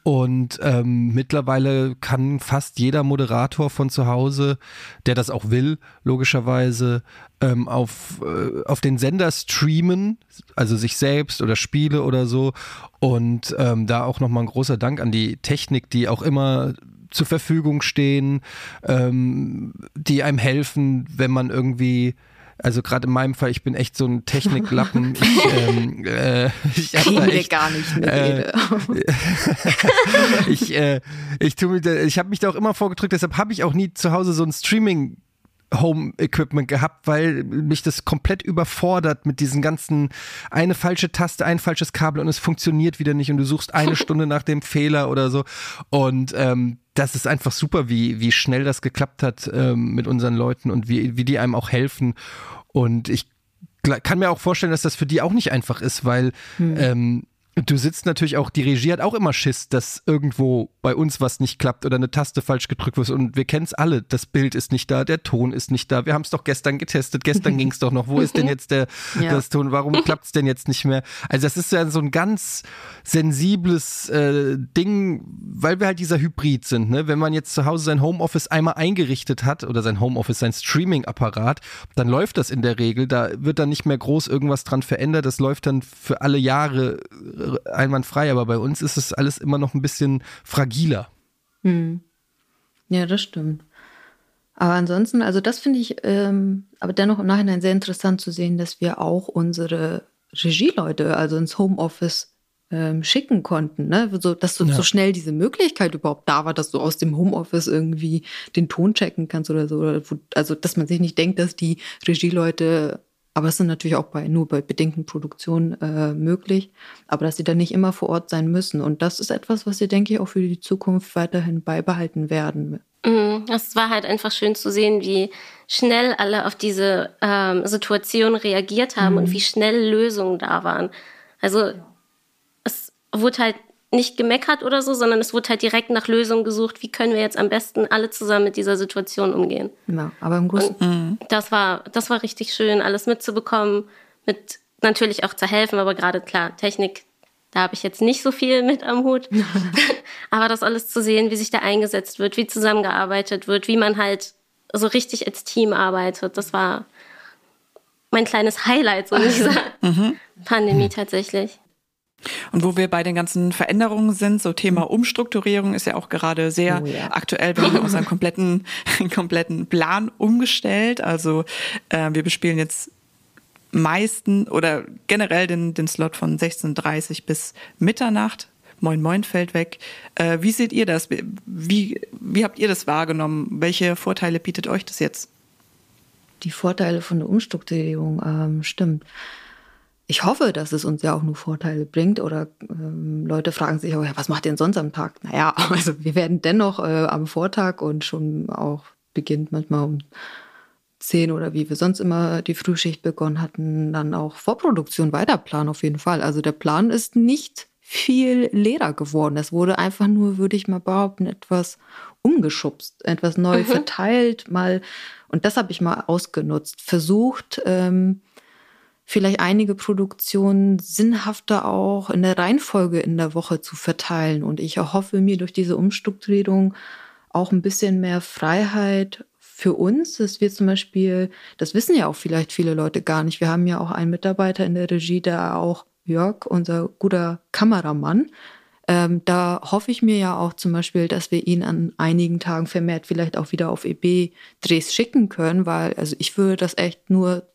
Und ähm, mittlerweile kann fast jeder Moderator von zu Hause, der das auch will, logischerweise ähm, auf, äh, auf den Sender streamen, also sich selbst oder Spiele oder so. Und ähm, da auch nochmal ein großer Dank an die Technik, die auch immer zur Verfügung stehen, ähm, die einem helfen, wenn man irgendwie also gerade in meinem Fall, ich bin echt so ein Techniklappen. Ich, ähm, äh, ich hab da echt, gar nicht mit. äh, ich, äh, ich tu mir, ich habe mich da auch immer vorgedrückt, deshalb habe ich auch nie zu Hause so ein Streaming Home Equipment gehabt, weil mich das komplett überfordert mit diesen ganzen eine falsche Taste, ein falsches Kabel und es funktioniert wieder nicht und du suchst eine Stunde nach dem Fehler oder so. Und ähm, das ist einfach super, wie, wie schnell das geklappt hat ähm, mit unseren Leuten und wie, wie die einem auch helfen. Und ich kann mir auch vorstellen, dass das für die auch nicht einfach ist, weil ähm, Du sitzt natürlich auch, die Regie hat auch immer Schiss, dass irgendwo bei uns was nicht klappt oder eine Taste falsch gedrückt wird. Und wir kennen es alle, das Bild ist nicht da, der Ton ist nicht da. Wir haben es doch gestern getestet, gestern ging es doch noch. Wo ist denn jetzt der ja. das Ton? Warum klappt es denn jetzt nicht mehr? Also das ist ja so ein ganz sensibles äh, Ding, weil wir halt dieser Hybrid sind. Ne? Wenn man jetzt zu Hause sein Homeoffice einmal eingerichtet hat oder sein Homeoffice, sein Streaming-Apparat, dann läuft das in der Regel. Da wird dann nicht mehr groß irgendwas dran verändert. Das läuft dann für alle Jahre einwandfrei, aber bei uns ist es alles immer noch ein bisschen fragiler. Hm. Ja, das stimmt. Aber ansonsten, also das finde ich ähm, aber dennoch im Nachhinein sehr interessant zu sehen, dass wir auch unsere Regieleute, also ins Homeoffice ähm, schicken konnten, ne? so, dass so, ja. so schnell diese Möglichkeit überhaupt da war, dass du aus dem Homeoffice irgendwie den Ton checken kannst oder so. Oder wo, also, dass man sich nicht denkt, dass die Regieleute aber es sind natürlich auch bei, nur bei bedingten Produktionen äh, möglich, aber dass sie dann nicht immer vor Ort sein müssen. Und das ist etwas, was sie, denke ich, auch für die Zukunft weiterhin beibehalten werden. Mhm. Es war halt einfach schön zu sehen, wie schnell alle auf diese ähm, Situation reagiert haben mhm. und wie schnell Lösungen da waren. Also es wurde halt nicht gemeckert oder so, sondern es wurde halt direkt nach Lösungen gesucht, wie können wir jetzt am besten alle zusammen mit dieser Situation umgehen. Ja, aber im Großen. Das war, das war richtig schön, alles mitzubekommen, mit natürlich auch zu helfen, aber gerade klar, Technik, da habe ich jetzt nicht so viel mit am Hut. aber das alles zu sehen, wie sich da eingesetzt wird, wie zusammengearbeitet wird, wie man halt so richtig als Team arbeitet, das war mein kleines Highlight so in dieser mhm. Pandemie tatsächlich. Und wo wir bei den ganzen Veränderungen sind, so Thema Umstrukturierung ist ja auch gerade sehr oh, ja. aktuell. Wir haben unseren kompletten, kompletten Plan umgestellt. Also äh, wir bespielen jetzt meisten oder generell den, den Slot von 16.30 bis Mitternacht. Moin Moin fällt weg. Äh, wie seht ihr das? Wie, wie habt ihr das wahrgenommen? Welche Vorteile bietet euch das jetzt? Die Vorteile von der Umstrukturierung, ähm, stimmt ich hoffe, dass es uns ja auch nur Vorteile bringt. Oder ähm, Leute fragen sich, oh ja, was macht ihr denn sonst am Tag? Naja, also wir werden dennoch äh, am Vortag und schon auch beginnt manchmal um zehn oder wie wir sonst immer die Frühschicht begonnen hatten, dann auch Vorproduktion weiterplanen auf jeden Fall. Also der Plan ist nicht viel leerer geworden. Es wurde einfach nur, würde ich mal behaupten, etwas umgeschubst, etwas neu mhm. verteilt, mal, und das habe ich mal ausgenutzt, versucht, ähm, vielleicht einige Produktionen sinnhafter auch in der Reihenfolge in der Woche zu verteilen. Und ich erhoffe mir durch diese Umstrukturierung auch ein bisschen mehr Freiheit für uns, dass wir zum Beispiel, das wissen ja auch vielleicht viele Leute gar nicht, wir haben ja auch einen Mitarbeiter in der Regie, der auch Jörg, unser guter Kameramann, ähm, da hoffe ich mir ja auch zum Beispiel, dass wir ihn an einigen Tagen vermehrt vielleicht auch wieder auf EB-Drehs schicken können, weil also ich würde das echt nur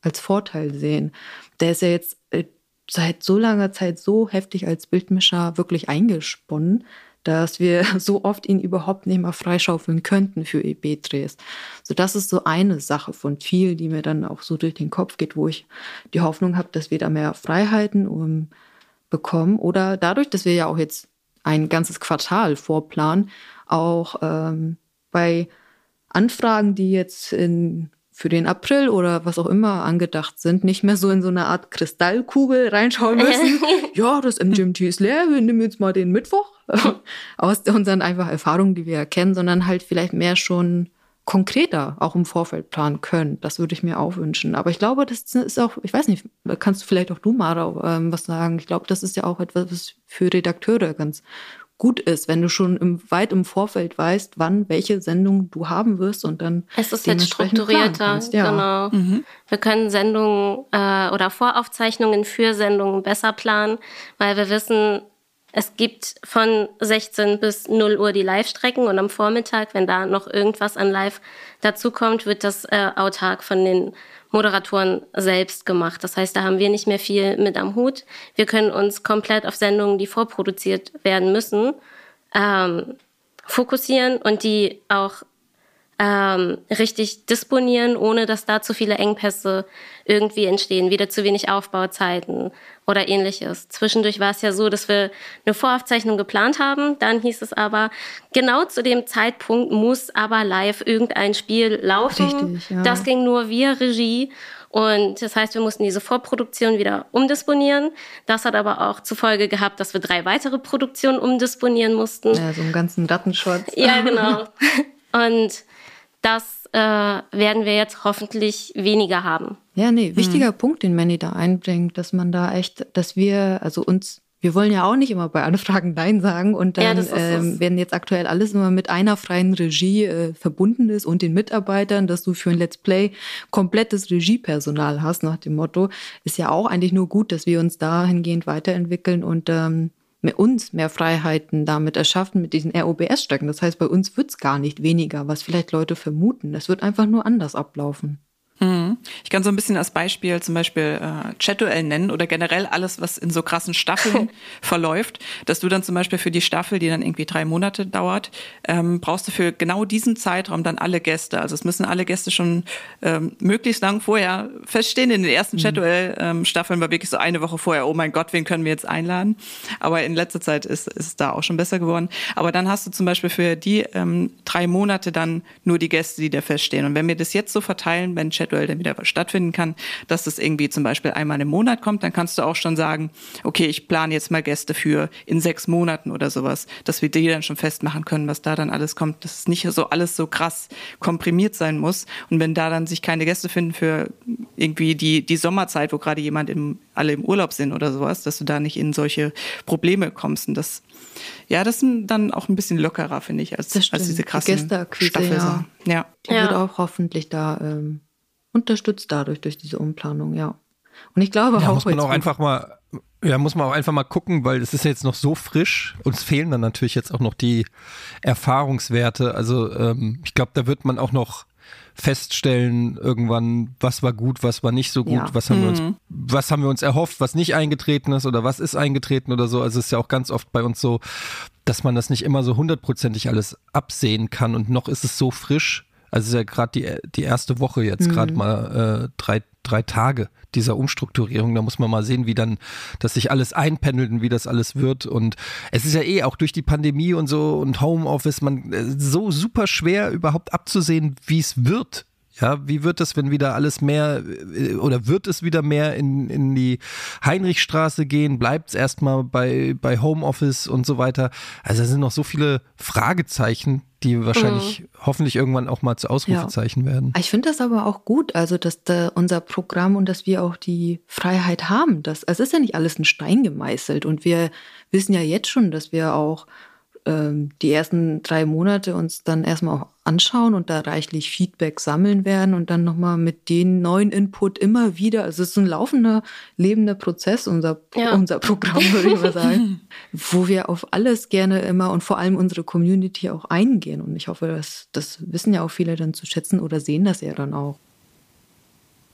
als Vorteil sehen. Der ist ja jetzt äh, seit so langer Zeit so heftig als Bildmischer wirklich eingesponnen, dass wir so oft ihn überhaupt nicht mehr freischaufeln könnten für EB-Drehs. So, das ist so eine Sache von viel, die mir dann auch so durch den Kopf geht, wo ich die Hoffnung habe, dass wir da mehr Freiheiten um, bekommen. Oder dadurch, dass wir ja auch jetzt ein ganzes Quartal vorplanen, auch ähm, bei Anfragen, die jetzt in für den April oder was auch immer angedacht sind, nicht mehr so in so eine Art Kristallkugel reinschauen müssen. ja, das MGMT ist leer, wir nehmen jetzt mal den Mittwoch aus unseren einfach Erfahrungen, die wir erkennen, sondern halt vielleicht mehr schon konkreter auch im Vorfeld planen können. Das würde ich mir auch wünschen. Aber ich glaube, das ist auch, ich weiß nicht, kannst du vielleicht auch du, Mara, ähm, was sagen? Ich glaube, das ist ja auch etwas, was für Redakteure ganz gut ist, wenn du schon im, weit im Vorfeld weißt, wann welche Sendung du haben wirst und dann es ist jetzt strukturierter, ja. genau. Mhm. Wir können Sendungen äh, oder Voraufzeichnungen für Sendungen besser planen, weil wir wissen, es gibt von 16 bis 0 Uhr die Live-Strecken und am Vormittag, wenn da noch irgendwas an Live dazukommt, wird das äh, autark von den Moderatoren selbst gemacht. Das heißt, da haben wir nicht mehr viel mit am Hut. Wir können uns komplett auf Sendungen, die vorproduziert werden müssen, ähm, fokussieren und die auch ähm, richtig disponieren, ohne dass da zu viele Engpässe irgendwie entstehen, wieder zu wenig Aufbauzeiten oder ähnliches. Zwischendurch war es ja so, dass wir eine Voraufzeichnung geplant haben, dann hieß es aber, genau zu dem Zeitpunkt muss aber live irgendein Spiel laufen. Richtig, ja. Das ging nur via Regie Und das heißt, wir mussten diese Vorproduktion wieder umdisponieren. Das hat aber auch zur Folge gehabt, dass wir drei weitere Produktionen umdisponieren mussten. Ja, so einen ganzen Rattenschutz. Ja, genau. Und das äh, werden wir jetzt hoffentlich weniger haben. Ja, nee, wichtiger mhm. Punkt, den Manny da einbringt, dass man da echt, dass wir, also uns wir wollen ja auch nicht immer bei Anfragen Nein sagen und dann, ja, ähm, wenn jetzt aktuell alles immer mit einer freien Regie äh, verbunden ist und den Mitarbeitern, dass du für ein Let's Play komplettes Regiepersonal hast, nach dem Motto, ist ja auch eigentlich nur gut, dass wir uns dahingehend weiterentwickeln und ähm, mit uns mehr Freiheiten damit erschaffen mit diesen ROBS-Stöcken. Das heißt, bei uns wird's gar nicht weniger, was vielleicht Leute vermuten. Es wird einfach nur anders ablaufen. Mhm. Ich kann so ein bisschen als Beispiel zum Beispiel äh, Chat-Duell nennen oder generell alles, was in so krassen Staffeln verläuft, dass du dann zum Beispiel für die Staffel, die dann irgendwie drei Monate dauert, ähm, brauchst du für genau diesen Zeitraum dann alle Gäste. Also es müssen alle Gäste schon ähm, möglichst lang vorher feststehen. In den ersten mhm. Chat-Duell-Staffeln war wirklich so eine Woche vorher, oh mein Gott, wen können wir jetzt einladen? Aber in letzter Zeit ist, ist es da auch schon besser geworden. Aber dann hast du zum Beispiel für die ähm, drei Monate dann nur die Gäste, die da feststehen. Und wenn wir das jetzt so verteilen, wenn Chat Chat-Duell dann wieder stattfinden kann, dass das irgendwie zum Beispiel einmal im Monat kommt, dann kannst du auch schon sagen, okay, ich plane jetzt mal Gäste für in sechs Monaten oder sowas, dass wir die dann schon festmachen können, was da dann alles kommt, dass es nicht so alles so krass komprimiert sein muss. Und wenn da dann sich keine Gäste finden für irgendwie die, die Sommerzeit, wo gerade jemand im, alle im Urlaub sind oder sowas, dass du da nicht in solche Probleme kommst. Und das, ja, das ist dann auch ein bisschen lockerer, finde ich, als, als diese krassen die Staffeln. Ja. ja. Die ja. wird auch hoffentlich da ähm, unterstützt dadurch, durch diese Umplanung, ja. Und ich glaube ja, auch. Muss man auch einfach mal, ja, muss man auch einfach mal gucken, weil es ist jetzt noch so frisch. Uns fehlen dann natürlich jetzt auch noch die Erfahrungswerte. Also ähm, ich glaube, da wird man auch noch feststellen irgendwann, was war gut, was war nicht so gut, ja. was haben mhm. wir uns, mhm. was haben wir uns erhofft, was nicht eingetreten ist oder was ist eingetreten oder so. Also es ist ja auch ganz oft bei uns so, dass man das nicht immer so hundertprozentig alles absehen kann und noch ist es so frisch also es ist ja gerade die, die erste Woche jetzt, mhm. gerade mal äh, drei, drei Tage dieser Umstrukturierung. Da muss man mal sehen, wie dann, dass sich alles einpendelt und wie das alles wird. Und es ist ja eh auch durch die Pandemie und so und Homeoffice, man äh, so super schwer überhaupt abzusehen, wie es wird. Ja, wie wird das, wenn wieder alles mehr äh, oder wird es wieder mehr in, in die Heinrichstraße gehen? Bleibt es erstmal bei, bei Homeoffice und so weiter? Also da sind noch so viele Fragezeichen, die wahrscheinlich mhm. hoffentlich irgendwann auch mal zu Ausrufezeichen ja. werden. Ich finde das aber auch gut, also dass da unser Programm und dass wir auch die Freiheit haben. Dass, also es ist ja nicht alles in Stein gemeißelt und wir wissen ja jetzt schon, dass wir auch die ersten drei Monate uns dann erstmal auch anschauen und da reichlich Feedback sammeln werden und dann nochmal mit den neuen Input immer wieder, also es ist ein laufender, lebender Prozess, unser, ja. unser Programm, würde ich mal sagen, wo wir auf alles gerne immer und vor allem unsere Community auch eingehen. Und ich hoffe, dass das wissen ja auch viele dann zu schätzen oder sehen das ja dann auch.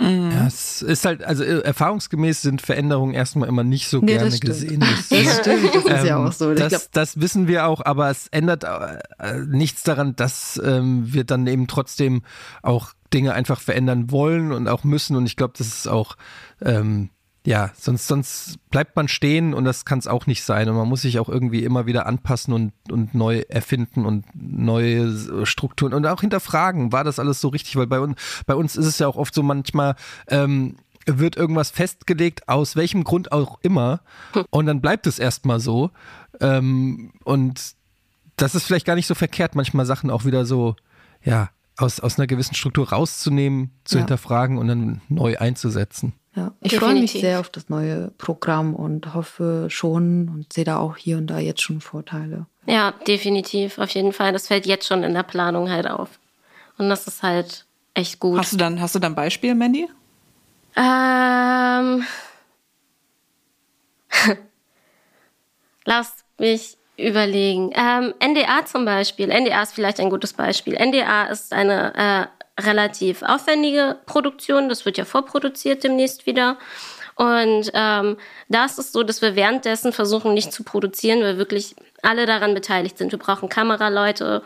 Mhm. Ja, es ist halt, also äh, erfahrungsgemäß sind Veränderungen erstmal immer nicht so nee, gerne gesehen. Das, das stimmt, das ist ja auch so. Das, glaub, das, wissen wir auch, aber es ändert äh, nichts daran, dass ähm, wir dann eben trotzdem auch Dinge einfach verändern wollen und auch müssen. Und ich glaube, das ist auch ähm, ja, sonst, sonst bleibt man stehen und das kann es auch nicht sein. Und man muss sich auch irgendwie immer wieder anpassen und, und neu erfinden und neue Strukturen und auch hinterfragen, war das alles so richtig? Weil bei, un, bei uns ist es ja auch oft so, manchmal ähm, wird irgendwas festgelegt, aus welchem Grund auch immer, und dann bleibt es erstmal so. Ähm, und das ist vielleicht gar nicht so verkehrt, manchmal Sachen auch wieder so, ja, aus, aus einer gewissen Struktur rauszunehmen, zu ja. hinterfragen und dann neu einzusetzen. Ja, ich freue mich sehr auf das neue Programm und hoffe schon und sehe da auch hier und da jetzt schon Vorteile. Ja, definitiv, auf jeden Fall. Das fällt jetzt schon in der Planung halt auf. Und das ist halt echt gut. Hast du dann, hast du dann Beispiel, Mandy? Ähm. Lass mich überlegen. Ähm, NDA zum Beispiel. NDA ist vielleicht ein gutes Beispiel. NDA ist eine äh, relativ aufwendige Produktion. Das wird ja vorproduziert demnächst wieder. Und ähm, da ist es so, dass wir währenddessen versuchen, nicht zu produzieren, weil wirklich alle daran beteiligt sind. Wir brauchen Kameraleute,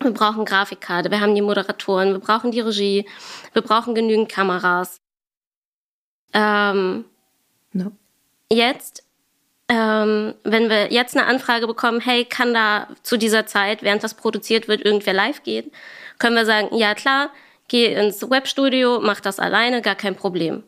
wir brauchen Grafikkarte, wir haben die Moderatoren, wir brauchen die Regie, wir brauchen genügend Kameras. Ähm, no. Jetzt, ähm, wenn wir jetzt eine Anfrage bekommen, hey, kann da zu dieser Zeit, während das produziert wird, irgendwer live gehen, können wir sagen, ja klar, geh ins Webstudio, mach das alleine, gar kein Problem.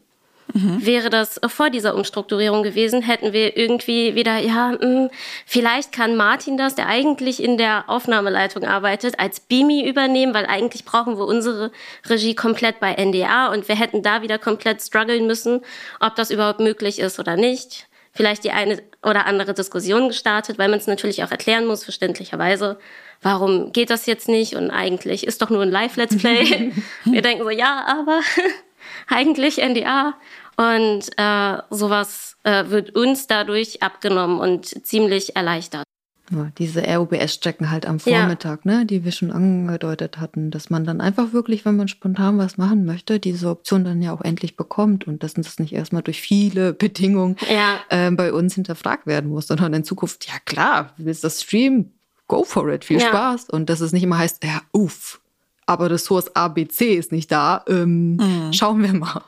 Mhm. Wäre das vor dieser Umstrukturierung gewesen, hätten wir irgendwie wieder, ja, mh, hm, vielleicht kann Martin das, der eigentlich in der Aufnahmeleitung arbeitet, als Bimi übernehmen, weil eigentlich brauchen wir unsere Regie komplett bei NDA und wir hätten da wieder komplett strugglen müssen, ob das überhaupt möglich ist oder nicht. Vielleicht die eine oder andere Diskussion gestartet, weil man es natürlich auch erklären muss, verständlicherweise. Warum geht das jetzt nicht? Und eigentlich ist doch nur ein Live-Let's Play. wir denken so, ja, aber eigentlich NDA. Und äh, sowas äh, wird uns dadurch abgenommen und ziemlich erleichtert. Ja, diese ROBS-Strecken halt am Vormittag, ja. ne, die wir schon angedeutet hatten, dass man dann einfach wirklich, wenn man spontan was machen möchte, diese Option dann ja auch endlich bekommt und dass das nicht erstmal durch viele Bedingungen ja. äh, bei uns hinterfragt werden muss, sondern in Zukunft, ja klar, willst das streamen, go for it, viel Spaß. Und dass es nicht immer heißt, ja, uff, aber Ressource ABC ist nicht da. Ähm, mhm. Schauen wir mal.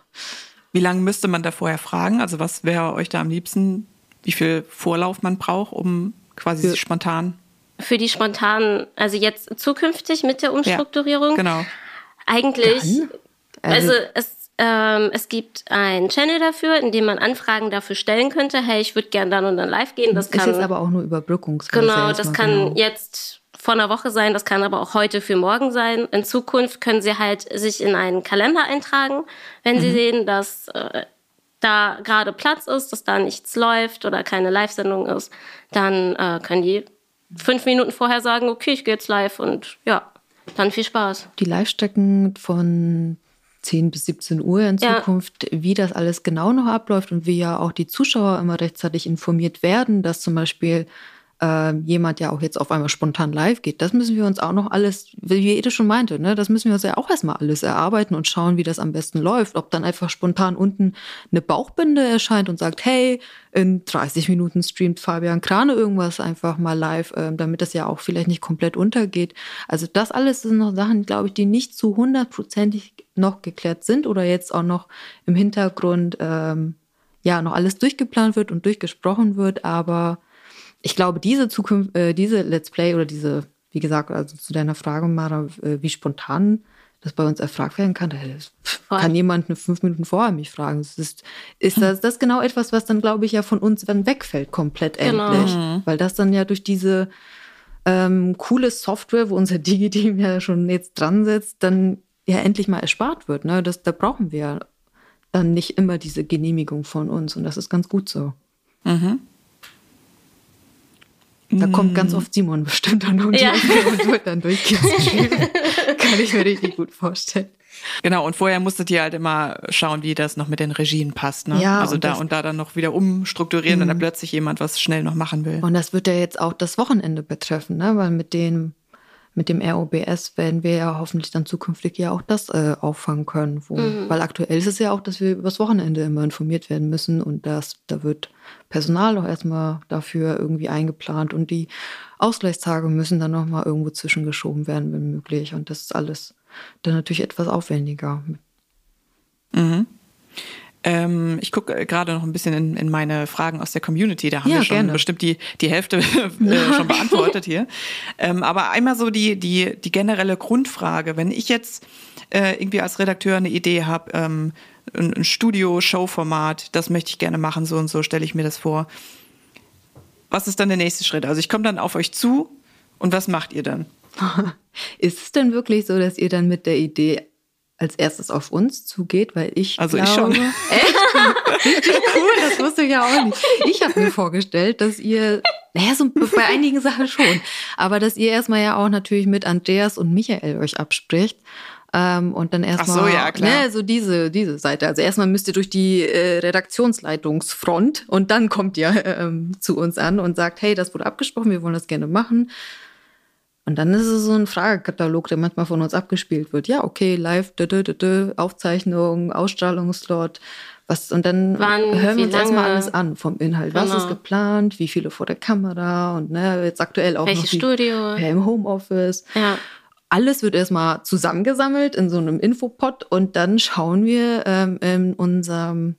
Wie lange müsste man da vorher fragen? Also was wäre euch da am liebsten, wie viel Vorlauf man braucht, um quasi Für spontan? Für die spontanen, also jetzt zukünftig mit der Umstrukturierung? Ja, genau. Eigentlich, also, also es ähm, es gibt einen Channel dafür, in dem man Anfragen dafür stellen könnte. Hey, ich würde gerne dann und dann live gehen. Das kann ist jetzt aber auch nur Überbrückungsweise. Genau, das kann genau. jetzt vor einer Woche sein, das kann aber auch heute für morgen sein. In Zukunft können Sie halt sich in einen Kalender eintragen, wenn mhm. Sie sehen, dass äh, da gerade Platz ist, dass da nichts läuft oder keine Live-Sendung ist, dann äh, können die fünf Minuten vorher sagen, okay, ich gehe jetzt live und ja, dann viel Spaß. Die Live-Strecken von 10 bis 17 Uhr in Zukunft, ja. wie das alles genau noch abläuft und wie ja auch die Zuschauer immer rechtzeitig informiert werden, dass zum Beispiel äh, jemand ja auch jetzt auf einmal spontan live geht, das müssen wir uns auch noch alles, wie Ede schon meinte, ne, das müssen wir uns ja auch erstmal alles erarbeiten und schauen, wie das am besten läuft. Ob dann einfach spontan unten eine Bauchbinde erscheint und sagt, hey, in 30 Minuten streamt Fabian Krane irgendwas einfach mal live, äh, damit das ja auch vielleicht nicht komplett untergeht. Also das alles sind noch Sachen, glaube ich, die nicht zu hundertprozentig noch geklärt sind oder jetzt auch noch im Hintergrund ähm, ja noch alles durchgeplant wird und durchgesprochen wird, aber ich glaube, diese Zukunft, äh, diese Let's Play oder diese, wie gesagt, also zu deiner Frage, Mara, äh, wie spontan das bei uns erfragt werden kann, da kann jemand eine fünf Minuten vorher mich fragen. Das ist, ist das, das genau etwas, was dann, glaube ich, ja von uns dann wegfällt, komplett genau. endlich. Mhm. Weil das dann ja durch diese ähm, coole Software, wo unser Digi-Team ja schon jetzt dran sitzt, dann ja endlich mal erspart wird. Ne? Das, da brauchen wir dann nicht immer diese Genehmigung von uns und das ist ganz gut so. Mhm. Da mm. kommt ganz oft Simon bestimmt dann um die ja. und wird dann durchgespielt. Kann ich mir richtig gut vorstellen. Genau, und vorher musstet ihr halt immer schauen, wie das noch mit den Regien passt. Ne? Ja, also und da und da dann noch wieder umstrukturieren, mm. wenn da plötzlich jemand was schnell noch machen will. Und das wird ja jetzt auch das Wochenende betreffen, ne? weil mit dem mit dem ROBS werden wir ja hoffentlich dann zukünftig ja auch das äh, auffangen können. Wo, mhm. Weil aktuell ist es ja auch, dass wir übers Wochenende immer informiert werden müssen und das, da wird Personal auch erstmal dafür irgendwie eingeplant und die Ausgleichstage müssen dann nochmal irgendwo zwischengeschoben werden, wenn möglich. Und das ist alles dann natürlich etwas aufwendiger. Mhm. Ähm, ich gucke gerade noch ein bisschen in, in, meine Fragen aus der Community. Da haben ja, wir schon gerne. bestimmt die, die Hälfte äh, schon beantwortet hier. Ähm, aber einmal so die, die, die generelle Grundfrage. Wenn ich jetzt äh, irgendwie als Redakteur eine Idee habe, ähm, ein, ein Studio-Show-Format, das möchte ich gerne machen, so und so stelle ich mir das vor. Was ist dann der nächste Schritt? Also ich komme dann auf euch zu und was macht ihr dann? Ist es denn wirklich so, dass ihr dann mit der Idee als erstes auf uns zugeht, weil ich also glaube, ich schon. Echt? cool, das wusste ich ja auch nicht. Ich habe mir vorgestellt, dass ihr, naja, so bei einigen Sachen schon, aber dass ihr erstmal ja auch natürlich mit Andreas und Michael euch abspricht. Ähm, und dann erstmal, so, ja, klar. ne, so diese, diese Seite. Also erstmal müsst ihr durch die äh, Redaktionsleitungsfront und dann kommt ihr ähm, zu uns an und sagt, hey, das wurde abgesprochen, wir wollen das gerne machen. Und dann ist es so ein Fragekatalog, der manchmal von uns abgespielt wird. Ja, okay, live, dö, dö, dö, Aufzeichnung, Ausstrahlungslot. Was, und dann Wann, hören wir uns erstmal alles an vom Inhalt. Genau. Was ist geplant? Wie viele vor der Kamera? Und ne, jetzt aktuell auch Welches noch die, Studio? Ja, im Homeoffice. Ja. Alles wird erstmal zusammengesammelt in so einem Infopod und dann schauen wir ähm, in unserem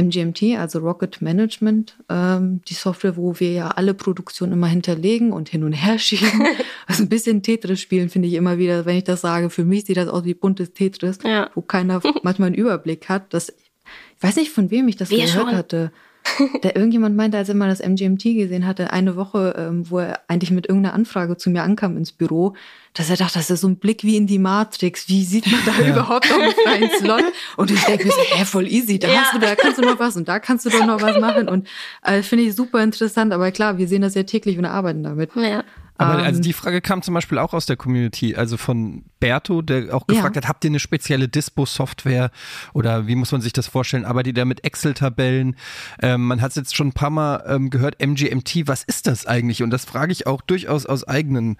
MGMT, also Rocket Management, ähm, die Software, wo wir ja alle Produktionen immer hinterlegen und hin und her schieben. also ein bisschen Tetris spielen finde ich immer wieder, wenn ich das sage. Für mich sieht das aus wie buntes Tetris, Ja. wo keiner manchmal einen Überblick hat. Das, ich weiß nicht, von wem ich das Wir gehört schon. hatte. Da irgendjemand meinte, als er mal das MGMT gesehen hatte, eine Woche, ähm, wo er eigentlich mit irgendeiner Anfrage zu mir ankam ins Büro, dass er dachte, das ist so ein Blick wie in die Matrix. Wie sieht man da überhaupt noch einen freien Slot? Und ich denke mir so, hä, voll easy. Da, Ja. hast du, da kannst du noch was und da kannst du doch noch was machen. Und äh, finde ich super interessant. Aber klar, wir sehen das ja täglich und arbeiten damit. Ja. Aber Ähm, also die Frage kam zum Beispiel auch aus der Community, also von Berto, der auch gefragt Ja. hat, habt ihr eine spezielle Dispo-Software oder wie muss man sich das vorstellen? Arbeitet ihr da mit Excel-Tabellen? Ähm, man hat es jetzt schon ein paar Mal ähm, gehört, MGMT, was ist das eigentlich? Und das frage ich auch durchaus aus eigenen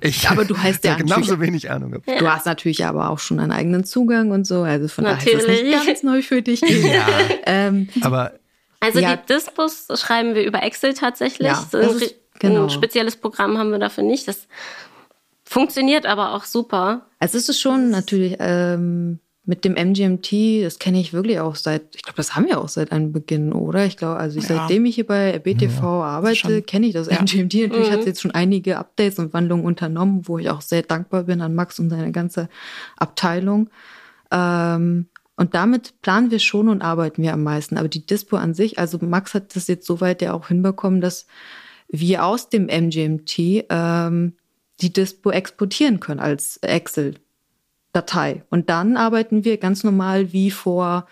ich, Aber du heißt ja genauso natürlich- wenig Ahnung. habe. Du hast natürlich aber auch schon einen eigenen Zugang und so. Also von daher ist das nicht Natürlich. ganz neu für dich. ähm, Aber Also Ja. die Dispos schreiben wir über Excel tatsächlich. Ja, So das ein, ist- genau. ein spezielles Programm haben wir dafür nicht. Das funktioniert aber auch super. Also es ist schon natürlich ähm, mit dem MGMT, das kenne ich wirklich auch seit, ich glaube, das haben wir auch seit einem Beginn, oder? Ich glaube, also ich, Ja. seitdem ich hier bei BTV arbeite, kenne ich das ja. MGMT. Natürlich Mhm. hat es jetzt schon einige Updates und Wandlungen unternommen, wo ich auch sehr dankbar bin an Max und seine ganze Abteilung. Ähm, und damit planen wir schon und arbeiten wir am meisten. Aber die Dispo an sich, also Max hat das jetzt soweit ja auch hinbekommen, dass wir aus dem MGMT ähm, die Dispo exportieren können als Excel-Datei. Und dann arbeiten wir ganz normal wie vor,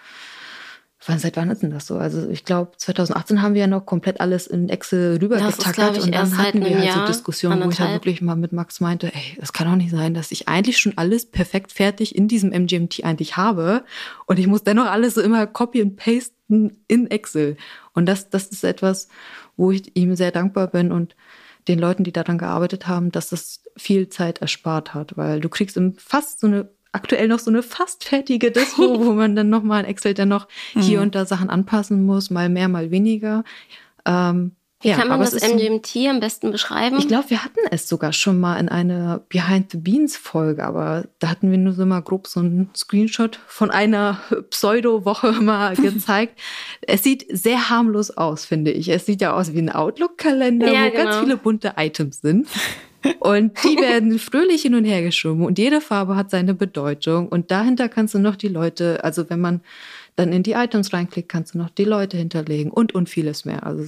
wann, seit wann ist denn das so? Also ich glaube, 2018 haben wir ja noch komplett alles in Excel rübergetackert und dann hatten wir halt so Diskussionen, wo ich anderthalb. wirklich mal mit Max meinte, ey, das kann doch nicht sein, dass ich eigentlich schon alles perfekt fertig in diesem MGMT eigentlich habe und ich muss dennoch alles so immer copy and pasten in Excel. Und das, das ist etwas, wo ich ihm sehr dankbar bin und den Leuten, die daran gearbeitet haben, dass das viel Zeit erspart hat, weil du kriegst fast so eine aktuell noch so eine fast fertige Dispo, wo man dann noch mal in Excel dann noch hier und da Sachen anpassen muss, mal mehr, mal weniger. Ähm, Wie ja, kann man das ist so- am besten beschreiben? ich glaube, wir hatten es sogar schon mal in einer Behind the Beans Folge, aber da hatten wir nur so mal grob so einen Screenshot von einer Pseudo-Woche mal gezeigt. es sieht sehr harmlos aus, finde ich. Es sieht ja aus wie ein Outlook-Kalender, Ja, wo ganz genau. viele bunte Items sind. Und die werden fröhlich hin und her geschoben und jede Farbe hat seine Bedeutung. Und dahinter kannst du noch die Leute, also wenn man dann in die Items reinklickt, kannst du noch die Leute hinterlegen und und vieles mehr. Also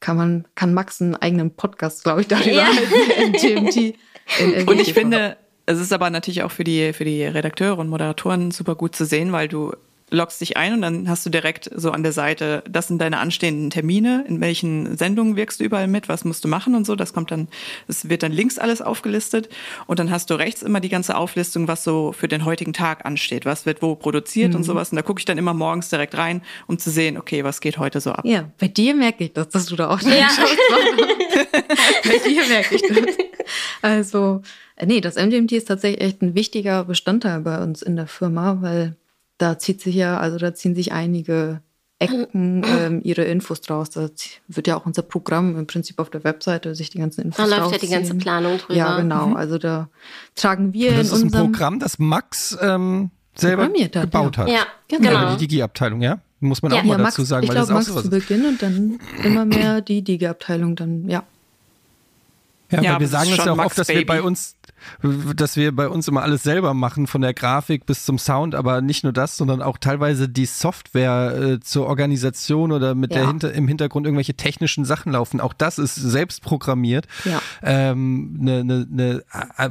kann man, kann Max einen eigenen Podcast, glaube ich, darüber Ja. halten, in GMT. Und ich finde, es ist aber natürlich auch für die, für die Redakteure und Moderatoren super gut zu sehen, weil du loggst dich ein und dann hast du direkt so an der Seite, das sind deine anstehenden Termine, in welchen Sendungen wirkst du überall mit, was musst du machen und so. Das kommt dann, es wird dann links alles aufgelistet und dann hast du rechts immer die ganze Auflistung, was so für den heutigen Tag ansteht, was wird wo produziert Mhm. und sowas. Und da gucke ich dann immer morgens direkt rein, um zu sehen, okay, was geht heute so ab. Ja, bei dir merke ich das, dass du da auch dran Ja. schaust. bei dir merke ich das. Also, äh, nee, das MGMT ist tatsächlich echt ein wichtiger Bestandteil bei uns in der Firma, weil da zieht sich ja, also da ziehen sich einige Ecken ähm, ihre Infos draus. Da wird ja auch unser Programm im Prinzip auf der Webseite sich die ganzen Infos Da läuft ja die ganze Planung drüber. Ja, genau. Also da tragen wir Und das in ist ein unserem Programm, das Max ähm, selber hat, gebaut ja. hat. Ja, Genau. Genau. die Digi-Abteilung, ja? Muss man Ja. auch mal ja, Max, dazu sagen, ich weil glaube, das ist auch Max so zu. Beginn und dann immer mehr die DIG-Abteilung dann, ja. Ja, Ja, weil aber wir sagen das ja auch Max oft, dass wir Baby. bei uns, dass wir bei uns immer alles selber machen, von der Grafik bis zum Sound, aber nicht nur das, sondern auch teilweise die Software äh, zur Organisation oder mit der Ja. hinter, im Hintergrund irgendwelche technischen Sachen laufen. Auch das ist selbst programmiert. Ja. Ähm, eine, eine, eine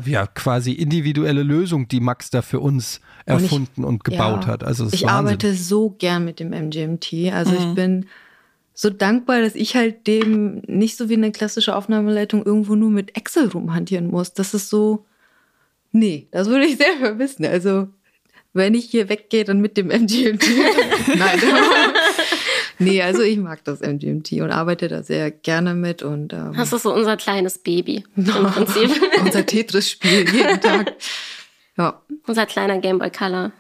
äh, ja, quasi individuelle Lösung, die Max da für uns Und ich- erfunden und, gebaut Ja. hat. Also ich Wahnsinn. arbeite so gern mit dem MGMT. Also ich bin so dankbar, dass ich halt dem nicht so wie eine klassische Aufnahmeleitung irgendwo nur mit Excel rumhantieren muss. Das ist so, nee, das würde ich sehr vermissen. Also wenn ich hier weggehe, dann mit dem MGMT. Nein. nee, also ich mag das MGMT und arbeite da sehr gerne mit und ähm, Das ist so unser kleines Baby im Prinzip. unser Tetris-Spiel jeden Tag. Ja. unser kleiner Gameboy Color.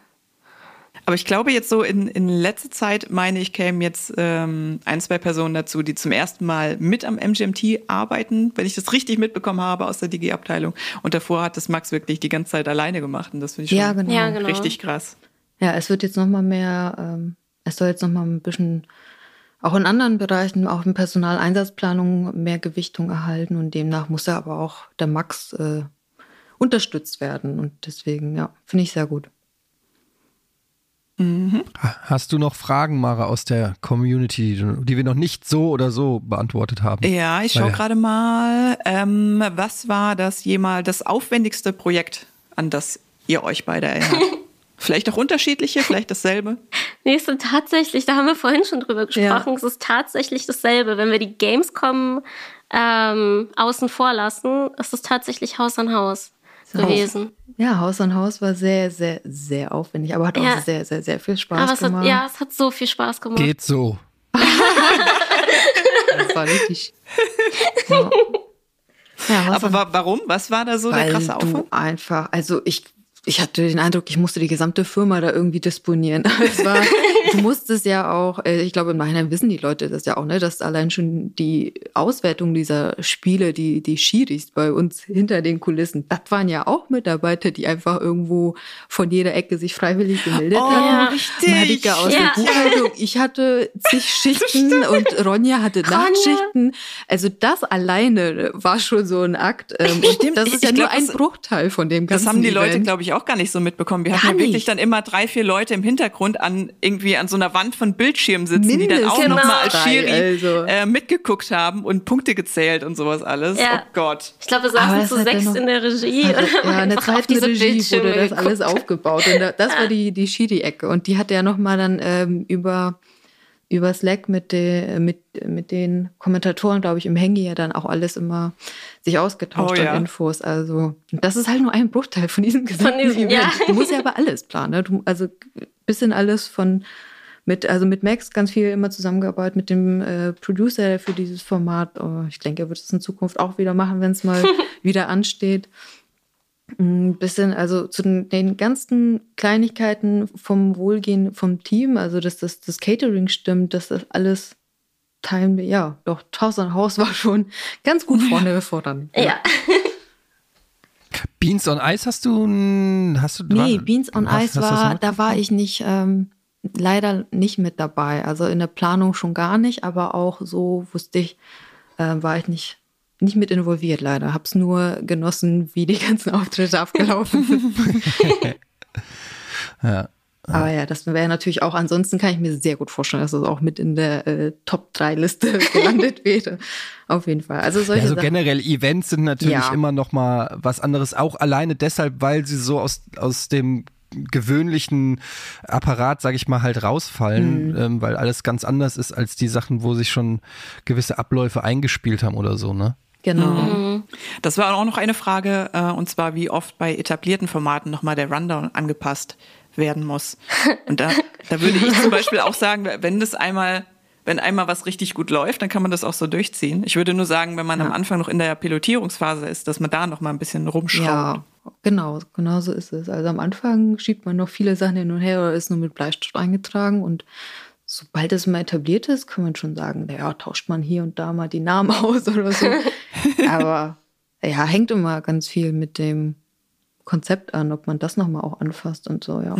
Aber ich glaube jetzt so in, in letzter Zeit, meine ich, kämen jetzt ähm, ein, zwei Personen dazu, die zum ersten Mal mit am MGMT arbeiten, wenn ich das richtig mitbekommen habe aus der DG-Abteilung. Und davor hat das Max wirklich die ganze Zeit alleine gemacht und das finde ich schon Ja, genau. Ja, genau. richtig krass. Ja, es wird jetzt noch mal mehr, ähm, es soll jetzt noch mal ein bisschen auch in anderen Bereichen, auch in Personaleinsatzplanung mehr Gewichtung erhalten und demnach muss er aber auch der Max äh, unterstützt werden und deswegen, ja, finde ich sehr gut. Mhm. Hast du noch Fragen, Mara, aus der Community, die wir noch nicht so oder so beantwortet haben? Ja, ich schaue gerade mal. Ähm, was war das jemals das aufwendigste Projekt, an das ihr euch beide erinnert? Vielleicht auch unterschiedliche, vielleicht dasselbe? Nee, es ist tatsächlich, da haben wir vorhin schon drüber gesprochen, ja. es ist tatsächlich dasselbe. Wenn wir die Gamescom ähm, außen vor lassen, ist es tatsächlich Haus an Haus gewesen. Ja, Haus an Haus war sehr, sehr, sehr aufwendig, aber hat ja. auch sehr, sehr, sehr viel Spaß aber es gemacht. Hat, ja, es hat so viel Spaß gemacht. Geht so. das war richtig. Ja. Ja, aber warum? Was war da so Weil der krasse Aufwand? einfach, also ich ich hatte den Eindruck, ich musste die gesamte Firma da irgendwie disponieren. es war, du musstest ja auch, äh, ich glaube, im Nachhinein wissen die Leute das ja auch, ne, dass allein schon die Auswertung dieser Spiele, die, die Schiris bei uns hinter den Kulissen, das waren ja auch Mitarbeiter, die einfach irgendwo von jeder Ecke sich freiwillig gemeldet oh, haben. Richtig. Marika aus ja. der Buchhaltung, ich hatte zig Schichten und Ronja hatte Ronja. Nachtschichten. Also das alleine war schon so ein Akt. Ähm, und das ist ja glaub, nur ein Bruchteil von dem ganzen Das haben die Event. Leute, glaube ich, auch gar nicht so mitbekommen. Wir hatten ja wirklich dann immer drei, vier Leute im Hintergrund an irgendwie an so einer Wand von Bildschirmen sitzen, Mindestens die dann auch genau. nochmal als Schiri also. äh, mitgeguckt haben und Punkte gezählt und sowas alles. Ja. Oh Gott. Ich glaube, wir saßen zu sechs noch- in der Regie. Also, und haben ja, eine einfach auf zweite diese Regie Bildschirme wurde das geguckt. alles aufgebaut. Und da- das war die, die Schiri-Ecke. Und die hat ja nochmal dann ähm, über, über Slack mit, de, mit, mit den Kommentatoren, glaube ich, im Handy ja dann auch alles immer sich ausgetauscht Oh ja. Infos. Also, das ist halt nur ein Bruchteil von diesem gesamten diesem, Event. ja. Du musst ja aber alles planen. Ne? Du, also bisschen alles von mit, also mit Max ganz viel immer zusammengearbeitet, mit dem äh, Producer für dieses Format. Oh, ich denke, er wird es in Zukunft auch wieder machen, wenn es mal wieder ansteht. Ein bisschen, also zu den, ganzen Kleinigkeiten vom Wohlgehen vom Team, also dass das, das Catering stimmt, dass das alles teilen wir, ja, doch, Haus an Haus war schon ganz gut vorne voran. Ja. Beans on Ice hast du, hast du Nee, war- Beans on hast- Ice war, da war ich nicht, ähm, leider nicht mit dabei. Also in der Planung schon gar nicht, aber auch so wusste ich, äh, war ich nicht, nicht mit involviert leider. Hab's nur genossen, wie die ganzen Auftritte abgelaufen sind. Ja. Aber ja, das wäre natürlich auch, ansonsten kann ich mir sehr gut vorstellen, dass es auch mit in der äh, Top-3-Liste gelandet wäre. Auf jeden Fall. Also solche Ja, so Sachen. generell Events sind natürlich Ja. immer noch mal was anderes, auch alleine deshalb, weil sie so aus, aus dem gewöhnlichen Apparat, sage ich mal, halt rausfallen, Mhm. ähm, weil alles ganz anders ist als die Sachen, wo sich schon gewisse Abläufe eingespielt haben oder so, ne? Genau. Das war auch noch eine Frage, äh, und zwar, wie oft bei etablierten Formaten nochmal der Rundown angepasst werden muss. Und da, da würde ich zum Beispiel auch sagen, wenn das einmal, wenn einmal was richtig gut läuft, dann kann man das auch so durchziehen. Ich würde nur sagen, wenn man am Anfang noch in der Pilotierungsphase ist, dass man da noch mal ein bisschen rumschraubt. Ja, genau, genau so ist es. Also am Anfang schiebt man noch viele Sachen hin und her oder ist nur mit Bleistift eingetragen und sobald es mal etabliert ist, kann man schon sagen, naja, tauscht man hier und da mal die Namen aus oder so. Aber ja, hängt immer ganz viel mit dem Konzept an, ob man das nochmal auch anfasst und so, ja.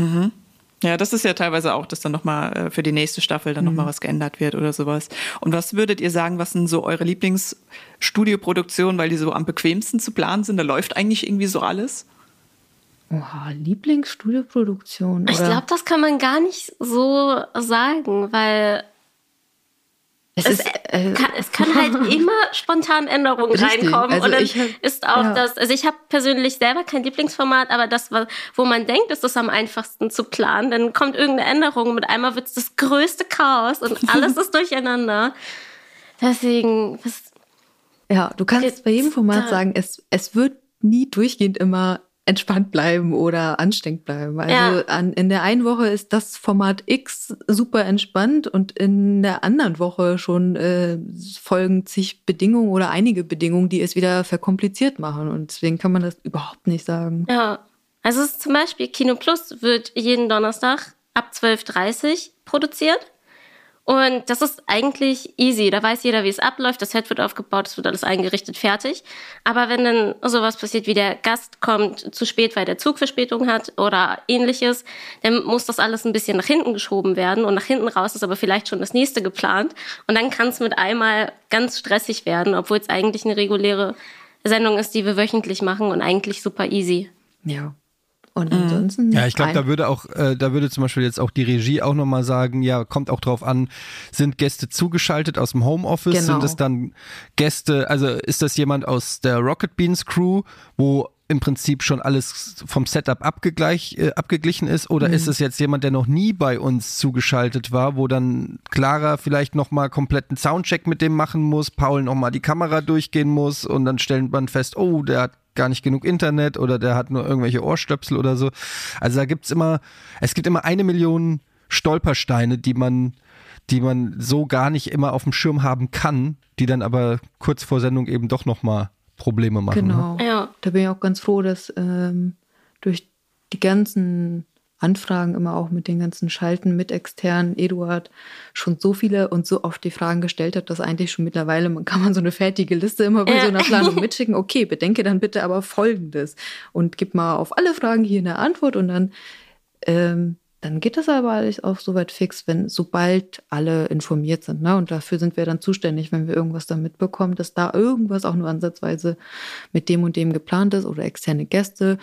Ja, das ist ja teilweise auch, dass dann nochmal äh, für die nächste Staffel dann noch nochmal was geändert wird oder sowas. Und was würdet ihr sagen, was sind so eure Lieblingsstudioproduktionen, weil die so am bequemsten zu planen sind? Da läuft eigentlich irgendwie so alles. Oha, Lieblingsstudioproduktion. Ich oder? glaube, das kann man gar nicht so sagen, weil es, es, ist, äh, kann, es können halt immer spontan Änderungen Richtig. reinkommen. Also und dann ich hab- ist auch ja. das, also ich habe persönlich selber kein Lieblingsformat, aber das, wo man denkt, ist das am einfachsten zu planen, dann kommt irgendeine Änderung und mit einmal wird es das größte Chaos und alles ist durcheinander. Deswegen, was, Ja, du kannst bei jedem Format da- sagen, es, es wird nie durchgehend immer entspannt bleiben oder anstrengend bleiben. Also Ja. an, in der einen Woche ist das Format X super entspannt und in der anderen Woche schon äh, folgen sich Bedingungen oder einige Bedingungen, die es wieder verkompliziert machen. Und deswegen kann man das überhaupt nicht sagen. ja. Also es ist zum Beispiel Kino Plus wird jeden Donnerstag ab 12.30 Uhr produziert. Und das ist eigentlich easy. Da weiß jeder, wie es abläuft. Das Set wird aufgebaut, es wird alles eingerichtet, fertig. Aber wenn dann sowas passiert, wie der Gast kommt zu spät, weil der Zug Verspätung hat oder ähnliches, dann muss das alles ein bisschen nach hinten geschoben werden. Und nach hinten raus ist aber vielleicht schon das nächste geplant. Und dann kann es mit einmal ganz stressig werden, obwohl es eigentlich eine reguläre Sendung ist, die wir wöchentlich machen und eigentlich super easy. Ja. Und ansonsten. Ja, ich glaube, da würde auch, äh, da würde zum Beispiel jetzt auch die Regie auch nochmal sagen, ja, kommt auch drauf an, sind Gäste zugeschaltet aus dem Homeoffice? Genau. Sind es dann Gäste, also ist das jemand aus der Rocket Beans Crew, wo im Prinzip schon alles vom Setup abgegleich, äh, abgeglichen ist? Oder ist es jetzt jemand, der noch nie bei uns zugeschaltet war, wo dann Clara vielleicht nochmal kompletten Soundcheck mit dem machen muss, Paul nochmal die Kamera durchgehen muss und dann stellt man fest, oh, der hat gar nicht genug Internet oder der hat nur irgendwelche Ohrstöpsel oder so. Also da gibt's immer, es gibt immer eine Million Stolpersteine, die man, die man so gar nicht immer auf dem Schirm haben kann, die dann aber kurz vor Sendung eben doch nochmal Probleme machen. Ne? Genau. Ja. Da bin ich auch ganz froh, dass ähm, durch die ganzen Anfragen immer auch mit den ganzen Schalten mit externen Eduard schon so viele und so oft die Fragen gestellt hat, dass eigentlich schon mittlerweile man kann man so eine fertige Liste immer bei Ja. so einer Planung mitschicken. Okay, bedenke dann bitte aber Folgendes und gib mal auf alle Fragen hier eine Antwort und dann ähm, dann geht das aber alles auch soweit fix, wenn sobald alle informiert sind. Ne? Und dafür sind wir dann zuständig, wenn wir irgendwas da mitbekommen, dass da irgendwas auch nur ansatzweise mit dem und dem geplant ist oder externe Gäste.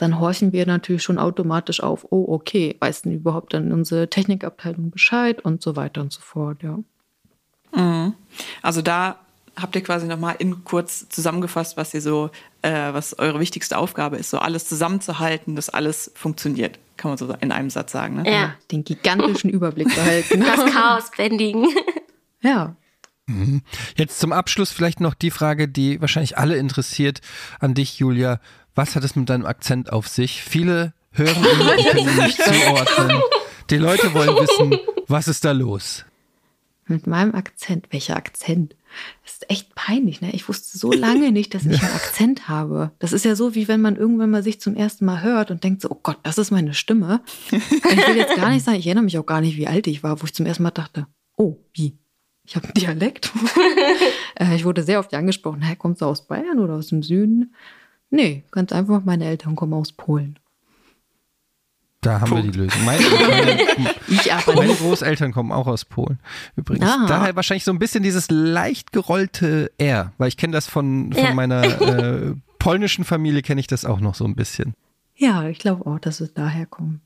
Dann horchen wir natürlich schon automatisch auf, oh, okay, weiß denn überhaupt dann unsere Technikabteilung Bescheid und so weiter und so fort, ja. Also da habt ihr quasi nochmal in kurz zusammengefasst, was ihr so, äh, was eure wichtigste Aufgabe ist, so alles zusammenzuhalten, dass alles funktioniert, kann man so in einem Satz sagen. Ne? Ja. Den gigantischen Überblick behalten. Das Chaos bändigen. ja. Jetzt zum Abschluss vielleicht noch die Frage, die wahrscheinlich alle interessiert an dich, Julia. Was hat es mit deinem Akzent auf sich? Viele hören ihn und können ihn nicht zuordnen. Die Leute wollen wissen, was ist da los? Mit meinem Akzent. Welcher Akzent? Das ist echt peinlich, ne? Ich wusste so lange nicht, dass ich einen Akzent habe. Das ist ja so, wie wenn man irgendwann mal sich zum ersten Mal hört und denkt so, oh Gott, das ist meine Stimme. Ich will jetzt gar nicht sagen, ich erinnere mich auch gar nicht, wie alt ich war, wo ich zum ersten Mal dachte, oh, wie? Ich habe einen Dialekt. Äh, ich wurde sehr oft angesprochen, hä, kommst du aus Bayern oder aus dem Süden? Nee, ganz einfach, meine Eltern kommen aus Polen. Da haben wir die Lösung. Meine, meine, Ich aber meine. Großeltern kommen auch aus Polen. Übrigens. Ah. Daher wahrscheinlich so ein bisschen dieses leicht gerollte R, weil ich kenne das von, von Ja. meiner äh, polnischen Familie, kenne ich das auch noch so ein bisschen. Ja, ich glaube auch, dass es daher kommt.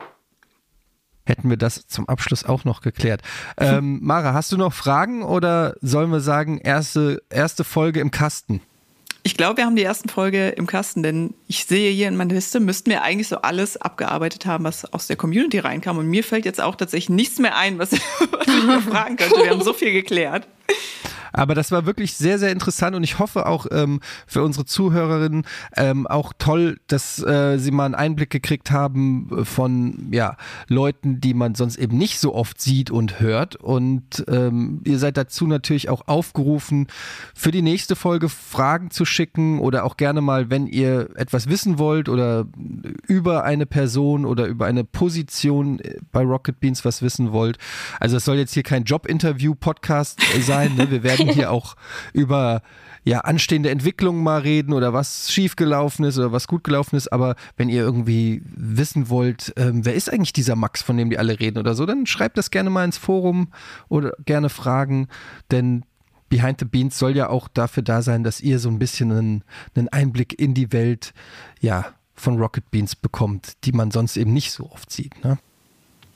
Hätten wir das zum Abschluss auch noch geklärt. Ähm, Mara, hast du noch Fragen oder sollen wir sagen, erste, erste Folge im Kasten? Ich glaube, wir haben die ersten Folge im Kasten, denn ich sehe hier in meiner Liste, müssten wir eigentlich so alles abgearbeitet haben, was aus der Community reinkam. Und mir fällt jetzt auch tatsächlich nichts mehr ein, was, was ich fragen könnte. Wir haben so viel geklärt. Aber das war wirklich sehr, sehr interessant und ich hoffe auch ähm, für unsere Zuhörerinnen ähm, auch toll, dass äh, sie mal einen Einblick gekriegt haben von ja, Leuten, die man sonst eben nicht so oft sieht und hört. Und ähm, ihr seid dazu natürlich auch aufgerufen, für die nächste Folge Fragen zu schicken oder auch gerne mal, wenn ihr etwas wissen wollt oder über eine Person oder über eine Position bei Rocket Beans was wissen wollt. Also es soll jetzt hier kein Job-Interview-Podcast sein. Ne? Wir werden hier auch über ja, anstehende Entwicklungen mal reden oder was schiefgelaufen ist oder was gut gelaufen ist. Aber wenn ihr irgendwie wissen wollt, ähm, wer ist eigentlich dieser Max, von dem die alle reden oder so, dann schreibt das gerne mal ins Forum oder gerne Fragen, denn Behind the Beans soll ja auch dafür da sein, dass ihr so ein bisschen einen, einen Einblick in die Welt, ja, von Rocket Beans bekommt, die man sonst eben nicht so oft sieht. Ne?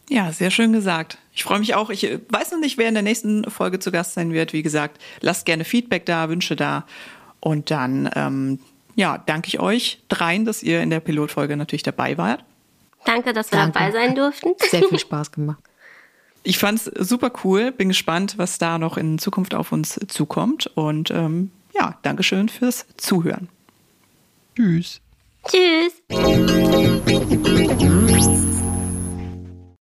Ja, sehr schön gesagt. Ich freue mich auch. Ich äh, weiß noch nicht, wer in der nächsten Folge zu Gast sein wird. Wie gesagt, lasst gerne Feedback da, Wünsche da. Und dann, ähm, ja, danke ich euch dreien, dass ihr in der Pilotfolge natürlich dabei wart. Danke, dass wir Danke. dabei sein durften. Sehr viel Spaß gemacht. Ich fand's super cool. Bin gespannt, was da noch in Zukunft auf uns zukommt. Und ähm, ja, Dankeschön fürs Zuhören. Tschüss. Tschüss.